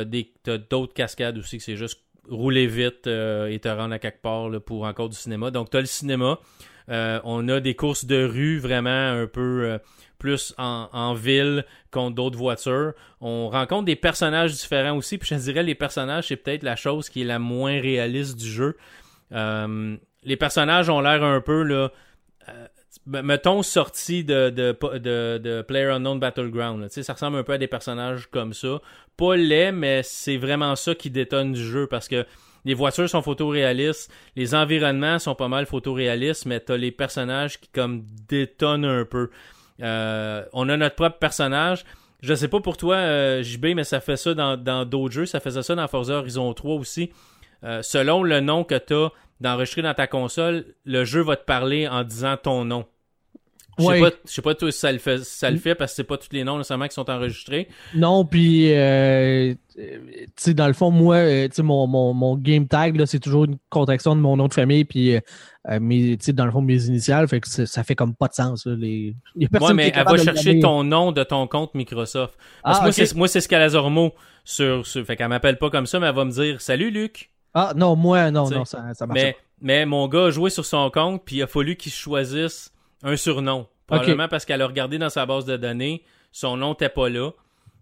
Speaker 2: des- t'as d'autres cascades aussi que c'est juste rouler vite euh, et te rendre à quelque part pour encore du cinéma. Donc, t'as le cinéma. On a des courses de rue vraiment un peu plus en, ville contre d'autres voitures. On rencontre des personnages différents aussi. Puis je dirais, les personnages, c'est peut-être la chose qui est la moins réaliste du jeu. Les personnages ont l'air un peu là. Mettons sorti de, de, de, de PlayerUnknown Battleground. là. Ça ressemble un peu à des personnages comme ça. Pas laid, mais c'est vraiment ça qui détonne du jeu parce que les voitures sont photoréalistes, les environnements sont pas mal photoréalistes, mais t'as les personnages qui comme détonnent un peu. Euh, on a notre propre personnage. Je sais pas pour toi, euh, JB, mais ça fait ça dans dans d'autres jeux. Ça faisait ça dans Forza Horizon 3 aussi. Euh, selon le nom que tu as d'enregistrer dans ta console, le jeu va te parler en disant ton nom. Je sais
Speaker 1: Ouais.
Speaker 2: pas, je sais pas toi si ça le fait, si ça le fait parce que c'est pas tous les noms nécessairement qui sont enregistrés.
Speaker 1: Non, puis, euh, euh, tu sais, dans le fond, moi, euh, tu sais, mon, mon, mon game tag, là, c'est toujours une contraction de mon nom de famille, puis, euh, mes, tu sais, dans le fond, mes initiales, fait que ça, fait comme pas de sens, là, les...
Speaker 2: Ouais, mais elle va chercher ton nom de ton compte Microsoft. Parce
Speaker 1: Ah,
Speaker 2: que moi, c'est, moi, c'est Scalazormo sur, sur, fait qu'elle m'appelle pas comme ça, mais elle va me dire, salut Luc.
Speaker 1: Ah, non, moi, non,
Speaker 2: T'sais,
Speaker 1: non, ça, ça marche
Speaker 2: Mais, mais mon gars a joué sur son compte, puis il a fallu qu'il choisisse un surnom. Probablement parce qu'elle a regardé dans sa base de données, son nom n'était pas là.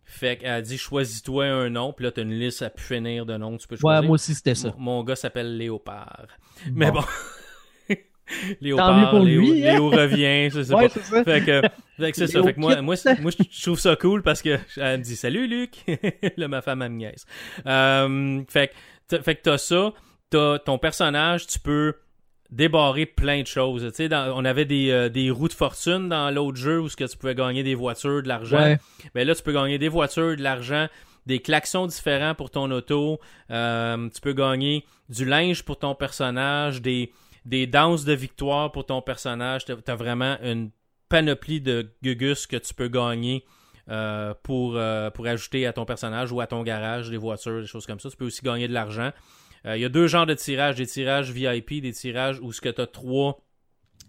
Speaker 2: Fait qu'elle a dit choisis-toi un nom, puis là t'as une liste à pu finir de noms que tu peux
Speaker 1: Ouais,
Speaker 2: choisir.
Speaker 1: moi aussi, c'était ça.
Speaker 2: Mon, mon gars s'appelle Léopard. Mais
Speaker 1: Bon.
Speaker 2: Léopard, Léo,
Speaker 1: lui, hein?
Speaker 2: Revient, je sais
Speaker 1: Ouais,
Speaker 2: pas.
Speaker 1: c'est ça.
Speaker 2: Fait que, fait que c'est ça. Fait que moi, moi, moi, je trouve ça cool parce que elle me dit salut Luc. là, ma femme, elle me niaise. Euh, fait que, fait que t'as ça. T'as ton personnage, tu peux débarrer plein de choses. Tu sais, dans- on avait des, euh, des roues de fortune dans l'autre jeu où ce que tu pouvais gagner des voitures, de l'argent.
Speaker 1: Ouais.
Speaker 2: Mais là, tu peux gagner des voitures, de l'argent, des klaxons différents pour ton auto. Euh, tu peux gagner du linge pour ton personnage, des, des danses de victoire pour ton personnage. Tu as vraiment une panoplie de gugus que tu peux gagner euh, pour, euh, pour ajouter à ton personnage ou à ton garage, des voitures, des choses comme ça. Tu peux aussi gagner de l'argent. Euh, Il y a deux genres de tirages, des tirages VIP, des tirages où ce que tu as trois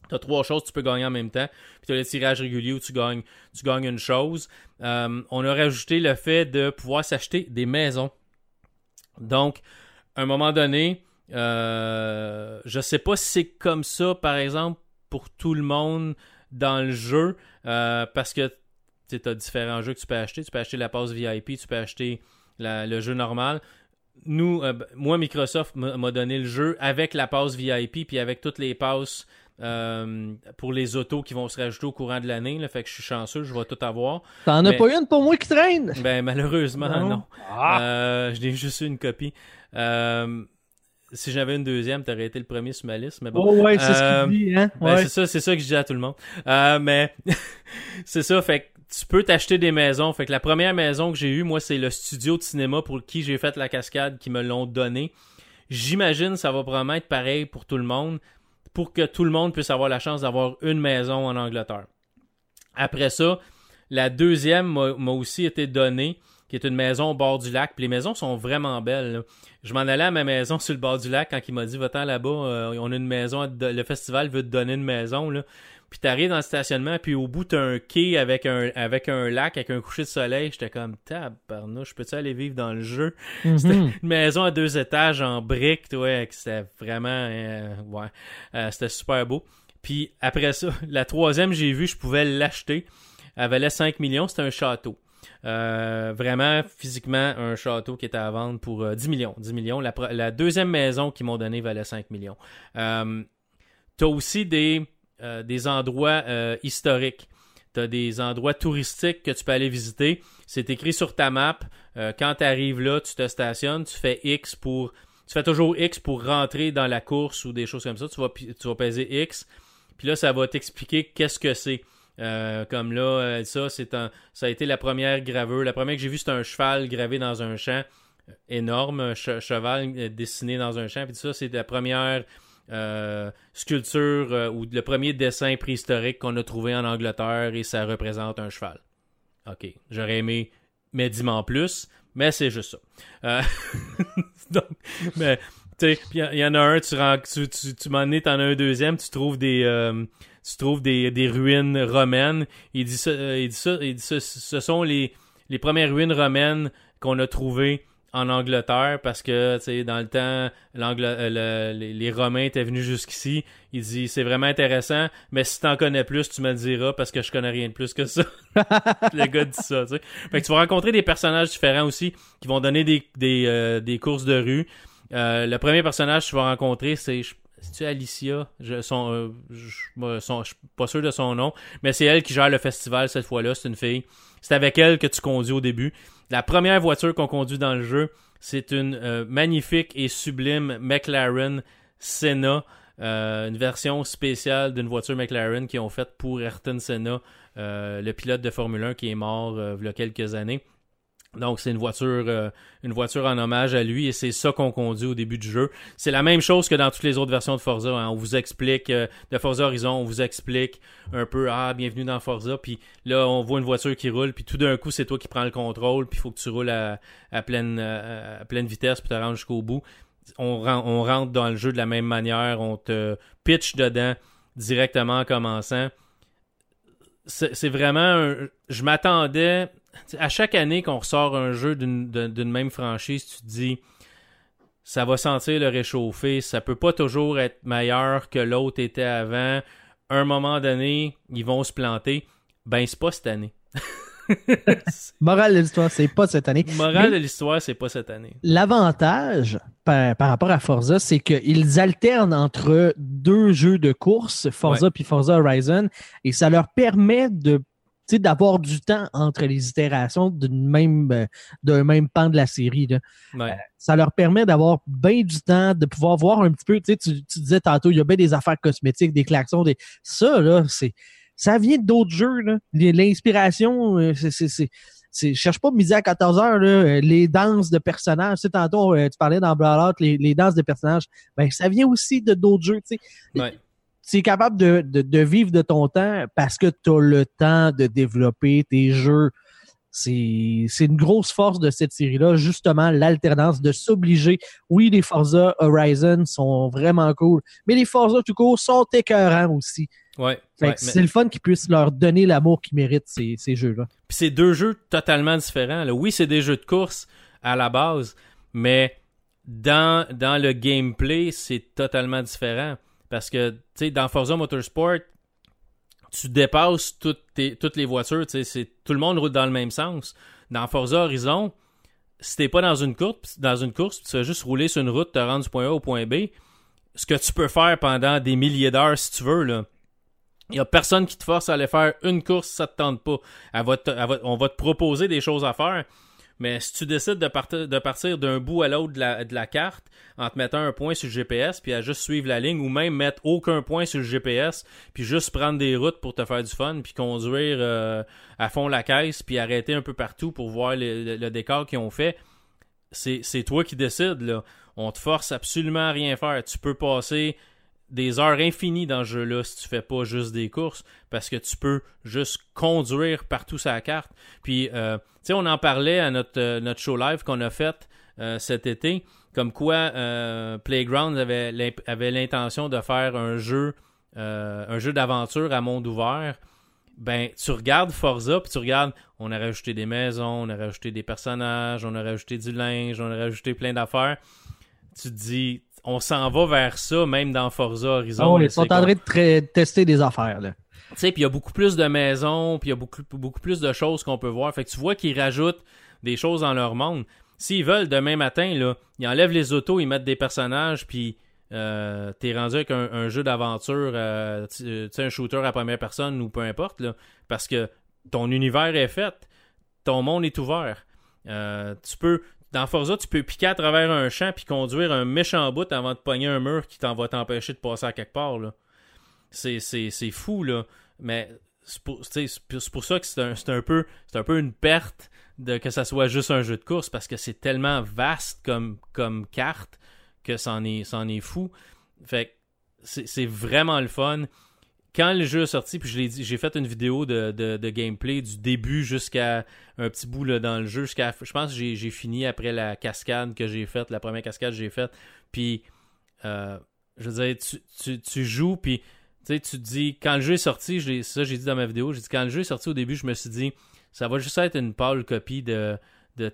Speaker 2: T'as trois choses que tu peux gagner en même temps. Puis t'as le tirage régulier où tu gagnes, tu gagnes une chose. On a rajouté le fait de pouvoir s'acheter des maisons. Donc, à un moment donné, je sais pas si c'est comme ça, par exemple, pour tout le monde dans le jeu, parce que tu as différents jeux que tu peux acheter. Tu peux acheter la passe VIP, tu peux acheter la- le jeu normal. Nous, euh, moi, Microsoft m'a donné le jeu avec la passe VIP, puis avec toutes les passes euh, pour les autos qui vont se rajouter au courant de l'année. Fait que je suis chanceux, je vais tout avoir.
Speaker 1: T'en as pas une pour moi qui traîne?
Speaker 2: Ben malheureusement, non.
Speaker 1: Non. Ah.
Speaker 2: Euh, je n'ai juste eu une copie. Euh, si j'avais une deuxième, t'aurais été le premier sur ma liste, mais bon.
Speaker 1: Oh, ouais, c'est
Speaker 2: Euh,
Speaker 1: ce qu'il dit, hein?
Speaker 2: Ben,
Speaker 1: Ouais.
Speaker 2: c'est ça, c'est ça que je dis à tout le monde. Euh, mais c'est ça, fait que tu peux t'acheter des maisons. Fait que la première maison que j'ai eue, moi, c'est le studio de cinéma pour qui j'ai fait la cascade qui me l'ont donné. J'imagine ça va probablement être pareil pour tout le monde, pour que tout le monde puisse avoir la chance d'avoir une maison en Angleterre. Après ça, la deuxième m'a aussi été donnée, qui est une maison au bord du lac. Puis les maisons sont vraiment belles. là. Je m'en allais à ma maison sur le bord du lac quand il m'a dit Va-t'en là-bas, euh, on a une maison, le festival veut te donner une maison. Là. Puis t'arrives dans le stationnement, puis au bout, t'as un quai avec un, avec un lac, avec un coucher de soleil. J'étais comme Tabarnouche, peux-tu aller vivre dans le jeu? C'était
Speaker 1: Mhm.
Speaker 2: une maison à deux étages en briques, ouais, c'était vraiment, euh, ouais, euh, c'était super beau. Puis après ça, la troisième, j'ai vu, je pouvais l'acheter. Elle valait 5 millions, c'était un château. Euh, vraiment, physiquement, un château qui était à vendre pour euh, 10 millions. 10 millions. La, deuxième maison qu'ils m'ont donnée valait 5 millions. Euh, T'as aussi des, euh, endroits euh, historiques. T'as des endroits touristiques que tu peux aller visiter. C'est écrit sur ta map. Euh, quand tu arrives là, tu te stationnes, tu fais X pour. Tu fais toujours X pour rentrer dans la course ou des choses comme ça. Tu vas, tu vas peser X. Puis là, ça va t'expliquer qu'est-ce que c'est. Euh, comme là, euh, ça, c'est un, ça a été la première gravure. La première que j'ai vue, c'était un cheval gravé dans un champ énorme, un cheval euh, dessiné dans un champ. Puis ça, c'est la première sculpture ou le premier dessin préhistorique qu'on a trouvé en Angleterre et ça représente un cheval. Ok, j'aurais aimé médiment plus, mais c'est juste ça. Donc, mais il y, en a un, tu, tu, tu, tu m'en es, t'en as un deuxième, tu trouves des, tu trouves des, des ruines romaines. Il dit ça, euh, il dit ça, il dit ça, ce sont les, les premières ruines romaines qu'on a trouvées en Angleterre parce que tu sais dans le temps euh, les, les, Romains étaient venus jusqu'ici. Il dit c'est vraiment intéressant mais si t'en connais plus tu me le diras parce que je connais rien de plus que ça. Le gars dit ça tu sais. Fait que tu vas rencontrer des personnages différents aussi qui vont donner des des, euh, des courses de rue. Le premier personnage que tu vas rencontrer c'est c'est-tu Alicia? Je, son, euh, suis pas sûr de son nom, mais c'est elle qui gère le festival cette fois-là, c'est une fille. C'est avec elle que tu conduis au début. La première voiture qu'on conduit dans le jeu, c'est une euh, magnifique et sublime McLaren Senna, euh, une version spéciale d'une voiture McLaren qu'ils ont faite pour Ayrton Senna, le pilote de Formule 1 qui est mort il y a quelques années. Donc c'est une voiture euh, une voiture en hommage à lui et c'est ça qu'on conduit au début du jeu. C'est la même chose que dans toutes les autres versions de Forza. Hein. On vous explique euh, de Forza Horizon, on vous explique un peu ah bienvenue dans Forza puis là on voit une voiture qui roule puis tout d'un coup c'est toi qui prends le contrôle puis il faut que tu roules à, pleine à pleine vitesse puis te rendre jusqu'au bout. On, on rentre dans le jeu de la même manière, on te pitch dedans directement en commençant. C'est vraiment je m'attendais à chaque année qu'on ressort un jeu d'une même franchise, tu te dis ça va sentir le réchauffer, ça peut pas toujours être meilleur que l'autre était avant. un moment donné, ils vont se planter. Ben, c'est pas cette année.
Speaker 1: Morale de l'histoire, c'est pas cette année.
Speaker 2: Morale de l'histoire, c'est pas cette année.
Speaker 1: L'avantage par, rapport à Forza, c'est qu'ils alternent entre deux jeux de course, Forza puis Forza Horizon, et ça leur permet de d'avoir du temps entre les itérations d'une même euh, d'un même pan de la série. Euh, ça leur permet d'avoir bien du temps, de pouvoir voir un petit peu, tu, tu disais tantôt, il y a bien des affaires cosmétiques, des klaxons, des. Ça, là, c'est. Ça vient d'autres jeux, là. L'inspiration, euh, c'est. C'est, cherche pas midi à 14 heures là, les danses de personnages. Tu sais, tantôt, tu parlais dans Blood les, les danses de personnages. Ben, ça vient aussi de d'autres jeux. Tu sais tu es capable de, de, vivre de ton temps parce que tu as le temps de développer tes jeux. C'est une grosse force de cette série-là, justement, l'alternance de s'obliger. Oui, les Forza Horizon sont vraiment cool, mais les Forza tout court sont écœurants aussi.
Speaker 2: Ouais.
Speaker 1: C'est le fun qu'ils puissent leur donner l'amour qu'ils méritent, ces, ces jeux-là.
Speaker 2: Puis c'est deux jeux totalement différents. Oui, c'est des jeux de course à la base, mais dans, dans le gameplay, c'est totalement différent. Parce que, tu sais, dans Forza Motorsport, tu dépasses toutes, les voitures, tout le monde roule dans le même sens. Dans Forza Horizon, si t'es pas dans une course, dans une course, tu vas juste rouler sur une route, te rendre du point A au point B, ce que tu peux faire pendant des milliers d'heures si tu veux, là. Il y a personne qui te force à aller faire une course si ça te tente pas. on va te proposer des choses à faire. Mais si tu décides de, partir, d'un bout à l'autre de la, carte en te mettant un point sur le GPS puis à juste suivre la ligne ou même mettre aucun point sur le GPS puis juste prendre des routes pour te faire du fun puis conduire euh, à fond la caisse puis arrêter un peu partout pour voir le, décor qu'ils ont fait, c'est toi qui décides là. On te force absolument à rien faire. Tu peux passer des heures infinies dans ce jeu-là si tu fais pas juste des courses parce que tu peux juste conduire partout la carte. Puis, euh, tu sais, on en parlait à notre, euh, show live qu'on a fait euh, cet été, comme quoi Playground avait, avait l'intention de faire un jeu, un jeu d'aventure à monde ouvert. Ben, tu regardes Forza, puis tu regardes, on a rajouté des maisons, on a rajouté des personnages, on a rajouté du linge, on a rajouté plein d'affaires. Tu te dis, on s'en va vers ça, même dans Forza Horizon.
Speaker 1: Oh, ils sont en train de tester des affaires. Là.
Speaker 2: Tu sais, puis il y a beaucoup plus de maisons, puis il y a beaucoup, beaucoup plus de choses qu'on peut voir. Fait que tu vois qu'ils rajoutent des choses dans leur monde. S'ils veulent, demain matin, là, ils enlèvent les autos, ils mettent des personnages, puis euh, t'es rendu avec un, jeu d'aventure, euh, tu sais, un shooter à première personne ou peu importe, là, parce que ton univers est fait, ton monde est ouvert. Euh, tu peux dans Forza, tu peux piquer à travers un champ puis conduire un méchant bout avant de pogner un mur qui t'en va t'empêcher de passer à quelque part. C'est, fou, là. Mais c'est pour, ça que c'est un, peu une perte de que ça soit juste un jeu de course parce que c'est tellement vaste comme comme carte que c'en est est fou. Fait c'est vraiment le fun. Quand le jeu est sorti, puis j'ai fait une vidéo de, gameplay du début jusqu'à un petit bout là, dans le jeu, jusqu'à je pense que j'ai, fini après la cascade que j'ai faite, la première cascade que j'ai faite. Puis euh, je veux dire, tu, joues, puis tu te dis, quand le jeu est sorti, je ça j'ai dit dans ma vidéo, j'ai dit, quand le jeu est sorti au début, je me suis dit, ça va juste être une pâle copie de,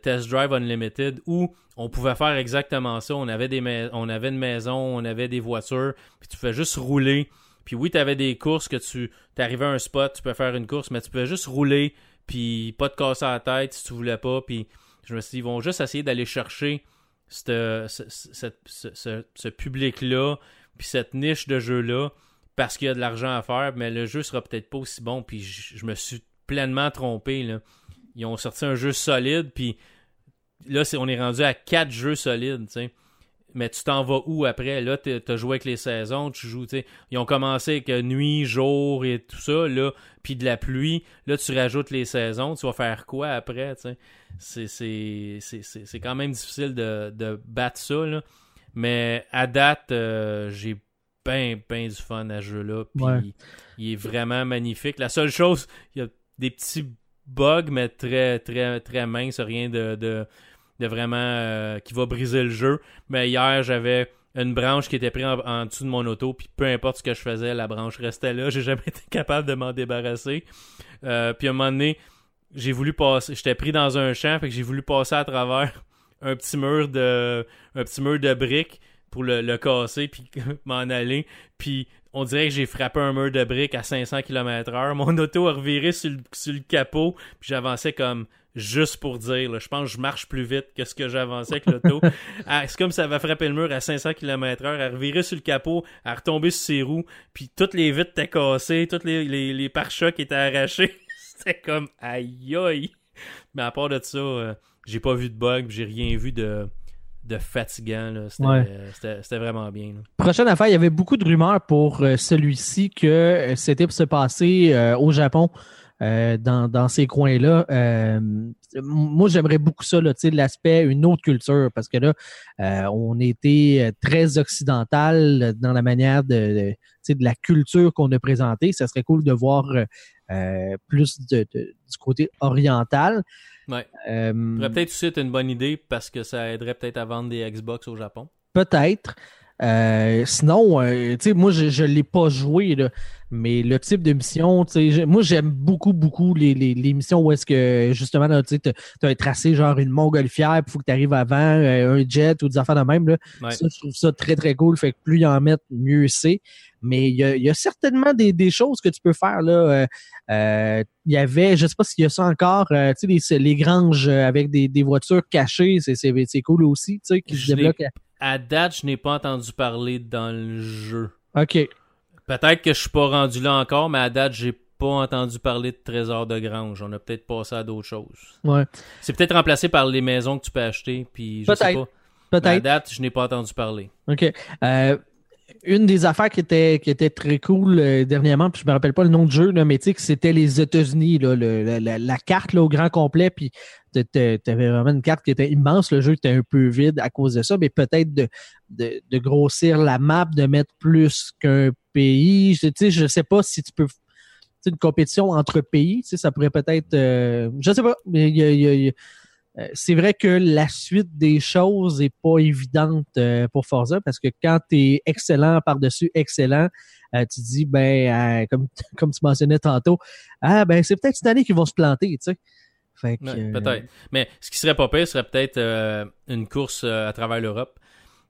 Speaker 2: Test Drive Unlimited où on pouvait faire exactement ça. On avait, des on avait une maison, on avait des voitures, puis tu fais juste rouler. Puis oui, tu avais des courses que tu t'arrivais à un spot, tu peux faire une course, mais tu pouvais juste rouler, puis pas te casser la tête si tu voulais pas. Puis je me suis dit, ils vont juste essayer d'aller chercher ce, ce- public-là, puis cette niche de jeu-là, parce qu'il y a de l'argent à faire, mais le jeu sera peut-être pas aussi bon. Puis je, me suis pleinement trompé. Là. Ils ont sorti un jeu solide, puis là, on est rendu à quatre jeux solides, tu sais. Mais tu t'en vas où après? Là, t'es- t'as joué avec les saisons, tu joues, tu. Ils ont commencé avec euh, nuit, jour et tout ça, là, puis de la pluie. Là, tu rajoutes les saisons, tu vas faire quoi après, tu? C'est- C'est c'est- c'est- c'est quand même difficile de, de battre ça, là. Mais à date, euh, j'ai ben, ben du fun à ce jeu-là. Puis
Speaker 1: Ouais.
Speaker 2: il est vraiment magnifique. La seule chose, il y a des petits bugs, mais très, très, très minces, rien de, de, de vraiment euh, qui va briser le jeu. Mais hier, j'avais une branche qui était prise en, dessous de mon auto, puis peu importe ce que je faisais, la branche restait là. J'ai jamais été capable de m'en débarrasser. Euh, puis à un moment donné, j'ai voulu passer, j'étais pris dans un champ, fait j'ai voulu passer à travers un petit mur de, briques pour le, le casser puis m'en aller. Puis on dirait que j'ai frappé un mur de briques à 500 km/h. Mon auto a reviré sur le, sur le capot, puis j'avançais comme juste pour dire. là, je pense que je marche plus vite que ce que j'avançais avec l'auto. Ah, C'est comme ça avait frappé le mur à 500 km/h, à revirer sur le capot, à retomber sur ses roues, puis toutes les vitres étaient cassées, toutes les, les, les pare-chocs étaient arrachés. C'était comme aïe aïe. Mais à part de ça, euh, j'ai pas vu de bug, j'ai rien vu de, de fatigant. là. C'était
Speaker 1: Ouais.
Speaker 2: euh, c'était- vraiment bien. là.
Speaker 1: Prochaine affaire, il y avait beaucoup de rumeurs pour euh, celui-ci que euh, c'était pour se passer au Japon, euh, dans, dans ces coins-là. Euh, moi, j'aimerais beaucoup ça, là, tu sais, l'aspect, une autre culture, parce que là, euh, on était euh, très occidental dans la manière de, de, tu sais, de la culture qu'on a présentée. Ça serait cool de voir euh, plus de, de- du côté oriental.
Speaker 2: Ouais.
Speaker 1: Euh,
Speaker 2: Ça pourrait peut-être aussi être une bonne idée parce que ça aiderait peut-être à vendre des Xbox au Japon.
Speaker 1: Peut-être. Euh, sinon, euh, tu sais, moi, je, je l'ai pas joué, là, mais le type de mission, tu sais, moi, j'aime beaucoup, beaucoup les, les, les missions où est-ce que, justement, tu t'as un tracé, genre une montgolfière, il faut que tu arrives avant, euh, un jet ou des affaires de même, là.
Speaker 2: Ouais.
Speaker 1: Ça, je trouve ça très, très cool. Fait que plus ils en mettent, mieux c'est. Mais il y a, il y a certainement des, des choses que tu peux faire, là. Euh, euh, Il y avait, je sais pas s'il y a ça encore, euh, tu sais, les, les granges avec des, des voitures cachées, c'est cool aussi, tu sais, qui se débloquent.
Speaker 2: À date, je n'ai pas entendu parler dans le jeu.
Speaker 1: OK.
Speaker 2: Peut-être que je suis pas rendu là encore, mais à date, j'ai pas entendu parler de trésor de grange. On a peut-être passé à d'autres choses.
Speaker 1: Ouais.
Speaker 2: C'est peut-être remplacé par les maisons que tu peux acheter, puis je sais
Speaker 1: Peut-être.
Speaker 2: pas. Mais à
Speaker 1: Peut-être.
Speaker 2: date, je n'ai pas entendu parler.
Speaker 1: OK. Euh, une des affaires qui était, qui était très cool euh, dernièrement, puis je me rappelle pas le nom du jeu, mais tu sais c'était les États-Unis, la, la- carte là, au grand complet, puis tu avais vraiment une carte qui était immense, le jeu était un peu vide à cause de ça, mais peut-être de, de, de grossir la map, de mettre plus qu'un pays. Je, sais, je sais pas si tu peux une compétition entre pays, ça pourrait peut-être. euh, je sais pas, mais il y a- c'est vrai que la suite des choses est pas évidente euh, pour Forza parce que quand tu es excellent par-dessus excellent, euh, tu dis ben euh, comme comme tu mentionnais tantôt, ah ben c'est peut-être cette année qu'ils vont se planter, tu sais. Fait que,
Speaker 2: Ouais,
Speaker 1: euh,
Speaker 2: peut-être. Mais ce qui serait pas pire serait peut-être euh, une course euh, à travers l'Europe.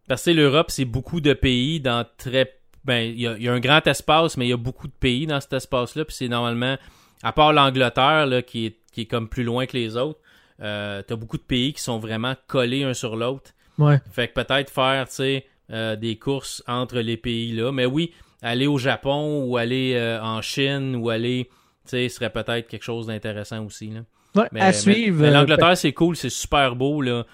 Speaker 2: Parce que l'Europe, c'est beaucoup de pays dans très. Ben, il y y a un grand espace, mais il y a beaucoup de pays dans cet espace-là. Puis c'est normalement, à part l'Angleterre, là, qui est, qui est comme plus loin que les autres, euh, t'as beaucoup de pays qui sont vraiment collés un sur l'autre.
Speaker 1: Ouais.
Speaker 2: Fait que peut-être faire, tu sais, euh, des courses entre les pays-là. Mais oui, aller au Japon ou aller euh, en Chine ou aller, tu sais, serait peut-être quelque chose d'intéressant aussi, là.
Speaker 1: Ouais,
Speaker 2: Mais,
Speaker 1: à
Speaker 2: mais-
Speaker 1: suivre.
Speaker 2: mais l'Angleterre, c'est cool, c'est super beau, là.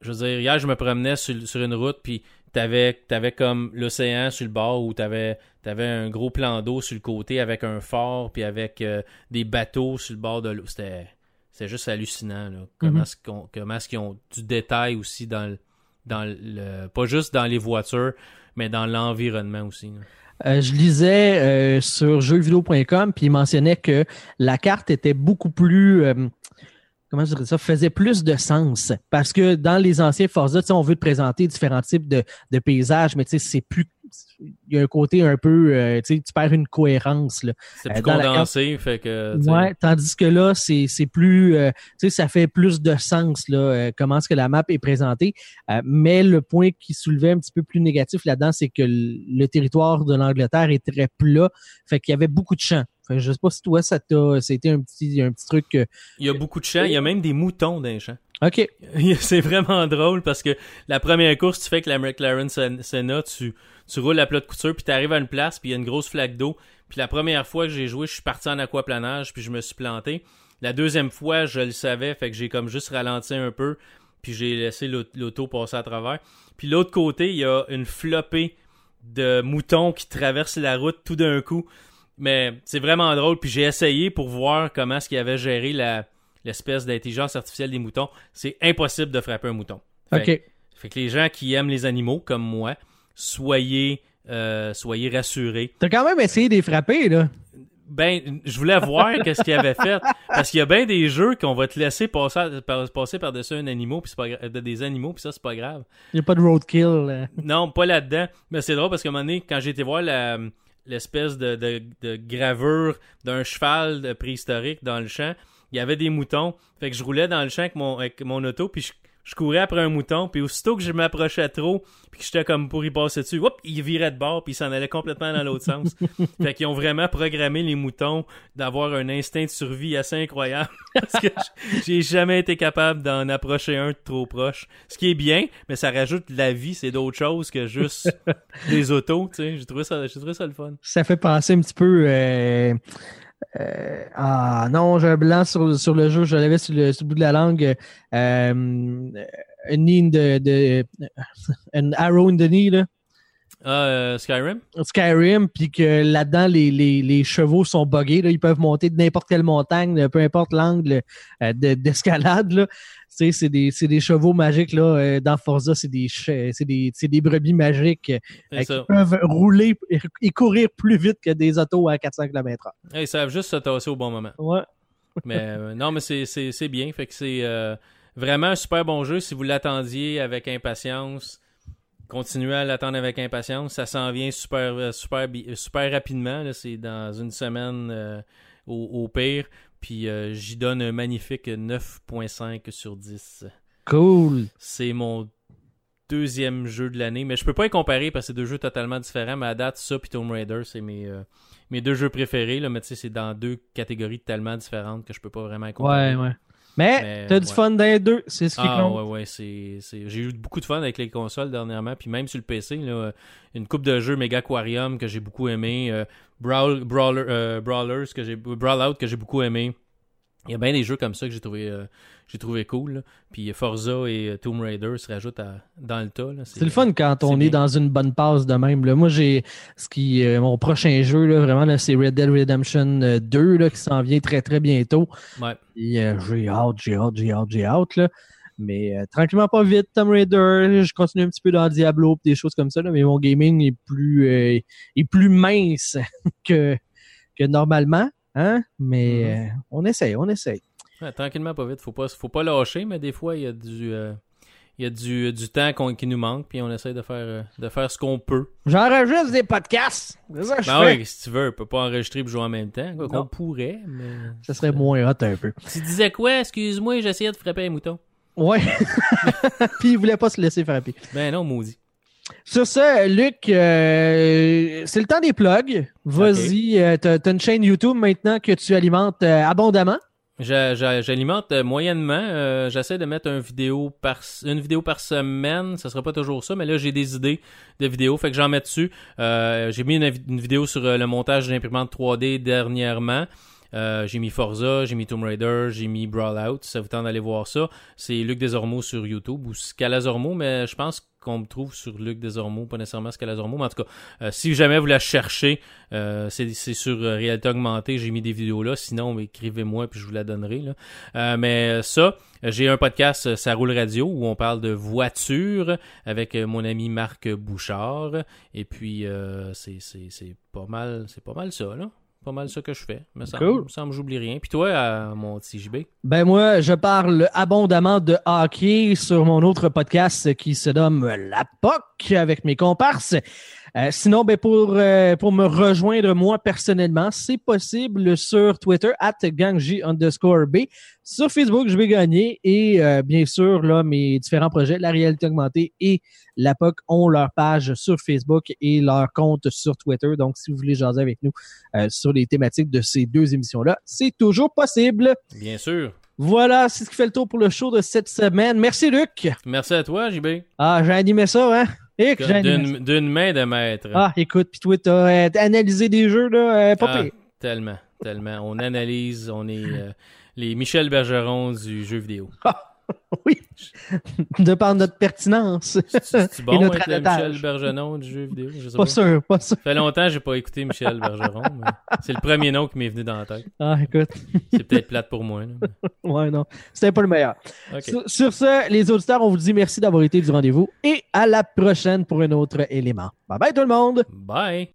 Speaker 2: Je veux dire, hier, je me promenais sur, sur une route, puis t'avais avais comme l'océan sur le bord où t'avais avais un gros plan d'eau sur le côté avec un fort puis avec euh, des bateaux sur le bord de l'eau. C'était c'est juste hallucinant là. comment
Speaker 1: Mhm.
Speaker 2: est-ce qu'ils ont du détail aussi dans le, dans le pas juste dans les voitures mais dans l'environnement aussi. là.
Speaker 1: Euh, je lisais euh, sur jeuxvideo.com puis il mentionnait que la carte était beaucoup plus euh, comment je dirais ça faisait plus de sens parce que dans les anciens Forza on veut te présenter différents types de, de paysages mais c'est plus il y a un côté un peu euh, tu perds une cohérence là.
Speaker 2: C'est
Speaker 1: Euh,
Speaker 2: plus
Speaker 1: dans la
Speaker 2: condensé fait que
Speaker 1: Ouais, tandis que là, c'est plus, euh, tu sais, ça fait plus de sens là, euh, comment est-ce que la map est présentée. Mais le point qui soulevait un petit peu plus négatif là-dedans, c'est que le, territoire de l'Angleterre est très plat, fait qu'il y avait beaucoup de champs. Fait que je sais pas si toi, ça t'a, c'était un petit, un petit truc.
Speaker 2: il y a beaucoup de champs, il y a même des moutons dans les champs.
Speaker 1: ok,
Speaker 2: c'est vraiment drôle parce que la première course, tu fais que la McLaren Sen- Senna, tu, tu roules à plat de couture, puis tu arrives à une place, puis il y a une grosse flaque d'eau. Puis la première fois que j'ai joué, je suis parti en aquaplanage, puis je me suis planté. La deuxième fois, je le savais, fait que j'ai comme juste ralenti un peu, puis j'ai laissé l'aut- l'auto passer à travers. Puis l'autre côté, il y a une flopée de moutons qui traversent la route tout d'un coup. Mais c'est vraiment drôle, puis j'ai essayé pour voir comment est-ce qu'il avait géré la l'espèce d'intelligence artificielle des moutons. C'est impossible de frapper un mouton. Fait,
Speaker 1: ok.
Speaker 2: fait que les gens qui aiment les animaux, comme moi, soyez, euh, soyez rassurés.
Speaker 1: T'as quand même essayé de les frapper là.
Speaker 2: Ben, je voulais voir qu'est-ce qu'il avait fait. Parce qu'il y a bien des jeux qu'on va te laisser passer, passer par-dessus un animal, puis c'est pas des animaux, puis ça, c'est pas grave.
Speaker 1: Il n'y a pas de roadkill.
Speaker 2: Non, pas là-dedans. Mais c'est drôle parce qu'à un moment donné, quand j'ai été voir la- l'espèce de, de, de gravure d'un cheval préhistorique dans le champ, il y avait des moutons. Fait que je roulais dans le champ avec mon, avec mon auto, puis je, je courais après un mouton, puis aussitôt que je m'approchais trop, puis que j'étais comme pour y passer dessus, hop, il virait de bord, puis il s'en allait complètement dans l'autre sens. fait qu'ils ont vraiment programmé les moutons d'avoir un instinct de survie assez incroyable, parce que j'ai jamais été capable d'en approcher un de trop proche. Ce qui est bien, mais ça rajoute de la vie, c'est d'autres choses que juste des autos, tu sais. J'ai trouvé ça, j'ai trouvé ça le fun.
Speaker 1: Ça fait penser un petit peu. euh, euh, ah non, j'ai un blanc sur, sur le jeu, je l'avais sur le, bout de la langue. Euh, un knee in de, de un arrow in the knee, là.
Speaker 2: Ah, euh, Skyrim?
Speaker 1: Skyrim, puis que là-dedans, les, les, les chevaux sont buggés. Là, ils peuvent monter de n'importe quelle montagne, peu importe l'angle euh, de- d'escalade. sais, c'est des, c'est des chevaux magiques. Là, euh, dans Forza, c'est des, des, des brebis magiques euh, qui peuvent rouler et courir plus vite que des autos à 400 km/h.
Speaker 2: Ils savent juste se tasser au bon moment.
Speaker 1: Ouais.
Speaker 2: Mais euh, non, mais c'est, bien. Fait que c'est euh, vraiment un super bon jeu. Si vous l'attendiez avec impatience, continuez à l'attendre avec impatience. Ça s'en vient super, euh, super, euh, super rapidement. C'est dans une semaine euh, au, au pire. Puis euh, j'y donne un magnifique 9.5 sur 10.
Speaker 1: Cool.
Speaker 2: C'est mon deuxième jeu de l'année, mais je peux pas y comparer parce que c'est deux jeux totalement différents. Mais à date, ça puis Tomb Raider, c'est mes, euh, mes deux jeux préférés. Là, mais tu sais, c'est dans deux catégories tellement différentes que je peux pas vraiment comparer.
Speaker 1: Ouais, ouais. Mais,
Speaker 2: Mais,
Speaker 1: t'as du
Speaker 2: ouais.
Speaker 1: fun dans les deux, c'est ce qui
Speaker 2: Ah
Speaker 1: compte.
Speaker 2: ouais, ouais, c'est, j'ai eu beaucoup de fun avec les consoles dernièrement, puis même sur le PC, là, une coupe de jeux Mega Aquarium que j'ai beaucoup aimé, euh, Brawl, Brawler, euh, Brawlers que j'ai, Brawlout que j'ai beaucoup aimé. Il y a bien des jeux comme ça que j'ai trouvé, euh, j'ai trouvé cool. là. Puis Forza et euh, Tomb Raider se rajoutent à- dans le tas.
Speaker 1: C'est le fun quand on est dans une bonne passe de même. Là. Moi, j'ai ce qui euh, mon prochain jeu, là, vraiment, là, c'est Red Dead Redemption euh, 2 là, qui s'en vient très très bientôt.
Speaker 2: Ouais.
Speaker 1: Euh, j'ai hâte, j'ai hâte, j'ai hâte, j'ai hâte. Là. Mais tranquillement pas vite, Tomb Raider, je continue un petit peu dans Diablo des choses comme ça, là, mais mon gaming est plus est plus mince que, que normalement. Hein? Mais
Speaker 2: Mhm.
Speaker 1: euh, on essaye, on essaye.
Speaker 2: Ouais, tranquillement, pas vite. Faut pas, faut pas lâcher, mais des fois, il y a du, euh, il y a du, du temps qui nous manque, puis on essaie de faire, euh, de faire ce qu'on peut.
Speaker 1: J'enregistre des podcasts. C'est ça que je
Speaker 2: Ben
Speaker 1: fais.
Speaker 2: ouais, si tu veux, on peut pas enregistrer et jouer en même temps. Quoi qu'on pourrait, mais.
Speaker 1: Ça serait moins hot un peu.
Speaker 2: Tu disais quoi? Excuse-moi, j'essayais de frapper un mouton.
Speaker 1: Ouais. Puis il voulait pas se laisser frapper.
Speaker 2: Ben non, maudit.
Speaker 1: Sur ça, Luc, euh, c'est le temps des plugs. Vas-y, euh, t'as t'as une chaîne YouTube maintenant que tu alimentes euh, abondamment?
Speaker 2: J'a- j'a- J'alimente euh, moyennement. euh, J'essaie de mettre un vidéo par, une vidéo par semaine. Ça sera pas toujours ça, mais là, j'ai des idées de vidéos. Fait que j'en mets dessus. Euh, j'ai mis une, une vidéo sur euh, le montage d'une imprimante 3D dernièrement. Euh, j'ai mis Forza, j'ai mis Tomb Raider, j'ai mis Brawlout. Si ça vous tente d'aller voir ça, c'est Luc Desormeaux sur YouTube ou Scalazormo, mais je pense qu'on me trouve sur Luc Desormeaux, pas nécessairement Scalazormo, mais en tout cas, euh, si jamais vous la cherchez, euh, c'est sur réalité augmentée, j'ai mis des vidéos là, sinon écrivez-moi puis je vous la donnerai. Mais ça, j'ai un podcast, Ça roule radio, où on parle de voitures avec mon ami Marc Bouchard, et puis c'est c'est pas mal, c'est pas mal ça là pas mal ça que je fais. Mais ça
Speaker 1: Cool.
Speaker 2: me semble que j'oublie rien. Puis toi, euh, mon petit JB?
Speaker 1: Ben moi, je parle abondamment de hockey sur mon autre podcast qui se nomme La POC avec mes comparses. Euh, sinon, ben pour, euh, pour me rejoindre moi personnellement, c'est possible sur Twitter, at gangji underscore B. Sur Facebook, je vais gagner. Et euh, bien sûr, là, mes différents projets, la réalité augmentée et la POC ont leur page sur Facebook et leur compte sur Twitter. Donc, si vous voulez jaser avec nous euh, sur les thématiques de ces deux émissions-là, c'est toujours possible.
Speaker 2: Bien sûr.
Speaker 1: Voilà, c'est ce qui fait le tour pour le show de cette semaine. Merci, Luc.
Speaker 2: Merci à toi, JB.
Speaker 1: Ah, j'ai animé ça, hein? Et que.
Speaker 2: D'une main de maître.
Speaker 1: Ah, écoute, puis toi, t'as euh, analysé des jeux, là, euh, pas
Speaker 2: Ah,
Speaker 1: pire.
Speaker 2: tellement, tellement. On analyse, on est euh, les Michel Bergeron du jeu vidéo.
Speaker 1: Oui, de par notre pertinence.
Speaker 2: C'est bon
Speaker 1: Et notre
Speaker 2: être. Michel Bergeron du jeu vidéo? Je sais
Speaker 1: Pas
Speaker 2: pas. Ça
Speaker 1: sûr, pas sûr.
Speaker 2: fait longtemps que j'ai pas écouté Michel Bergeron, c'est le premier nom qui m'est venu dans la tête.
Speaker 1: Ah, écoute,
Speaker 2: C'est peut-être plate pour moi. là,
Speaker 1: ouais, non, c'était pas le meilleur. Sur, sur ce, les auditeurs, on vous dit merci d'avoir été du rendez-vous et à la prochaine pour un autre élément. Bye bye tout le monde!
Speaker 2: Bye!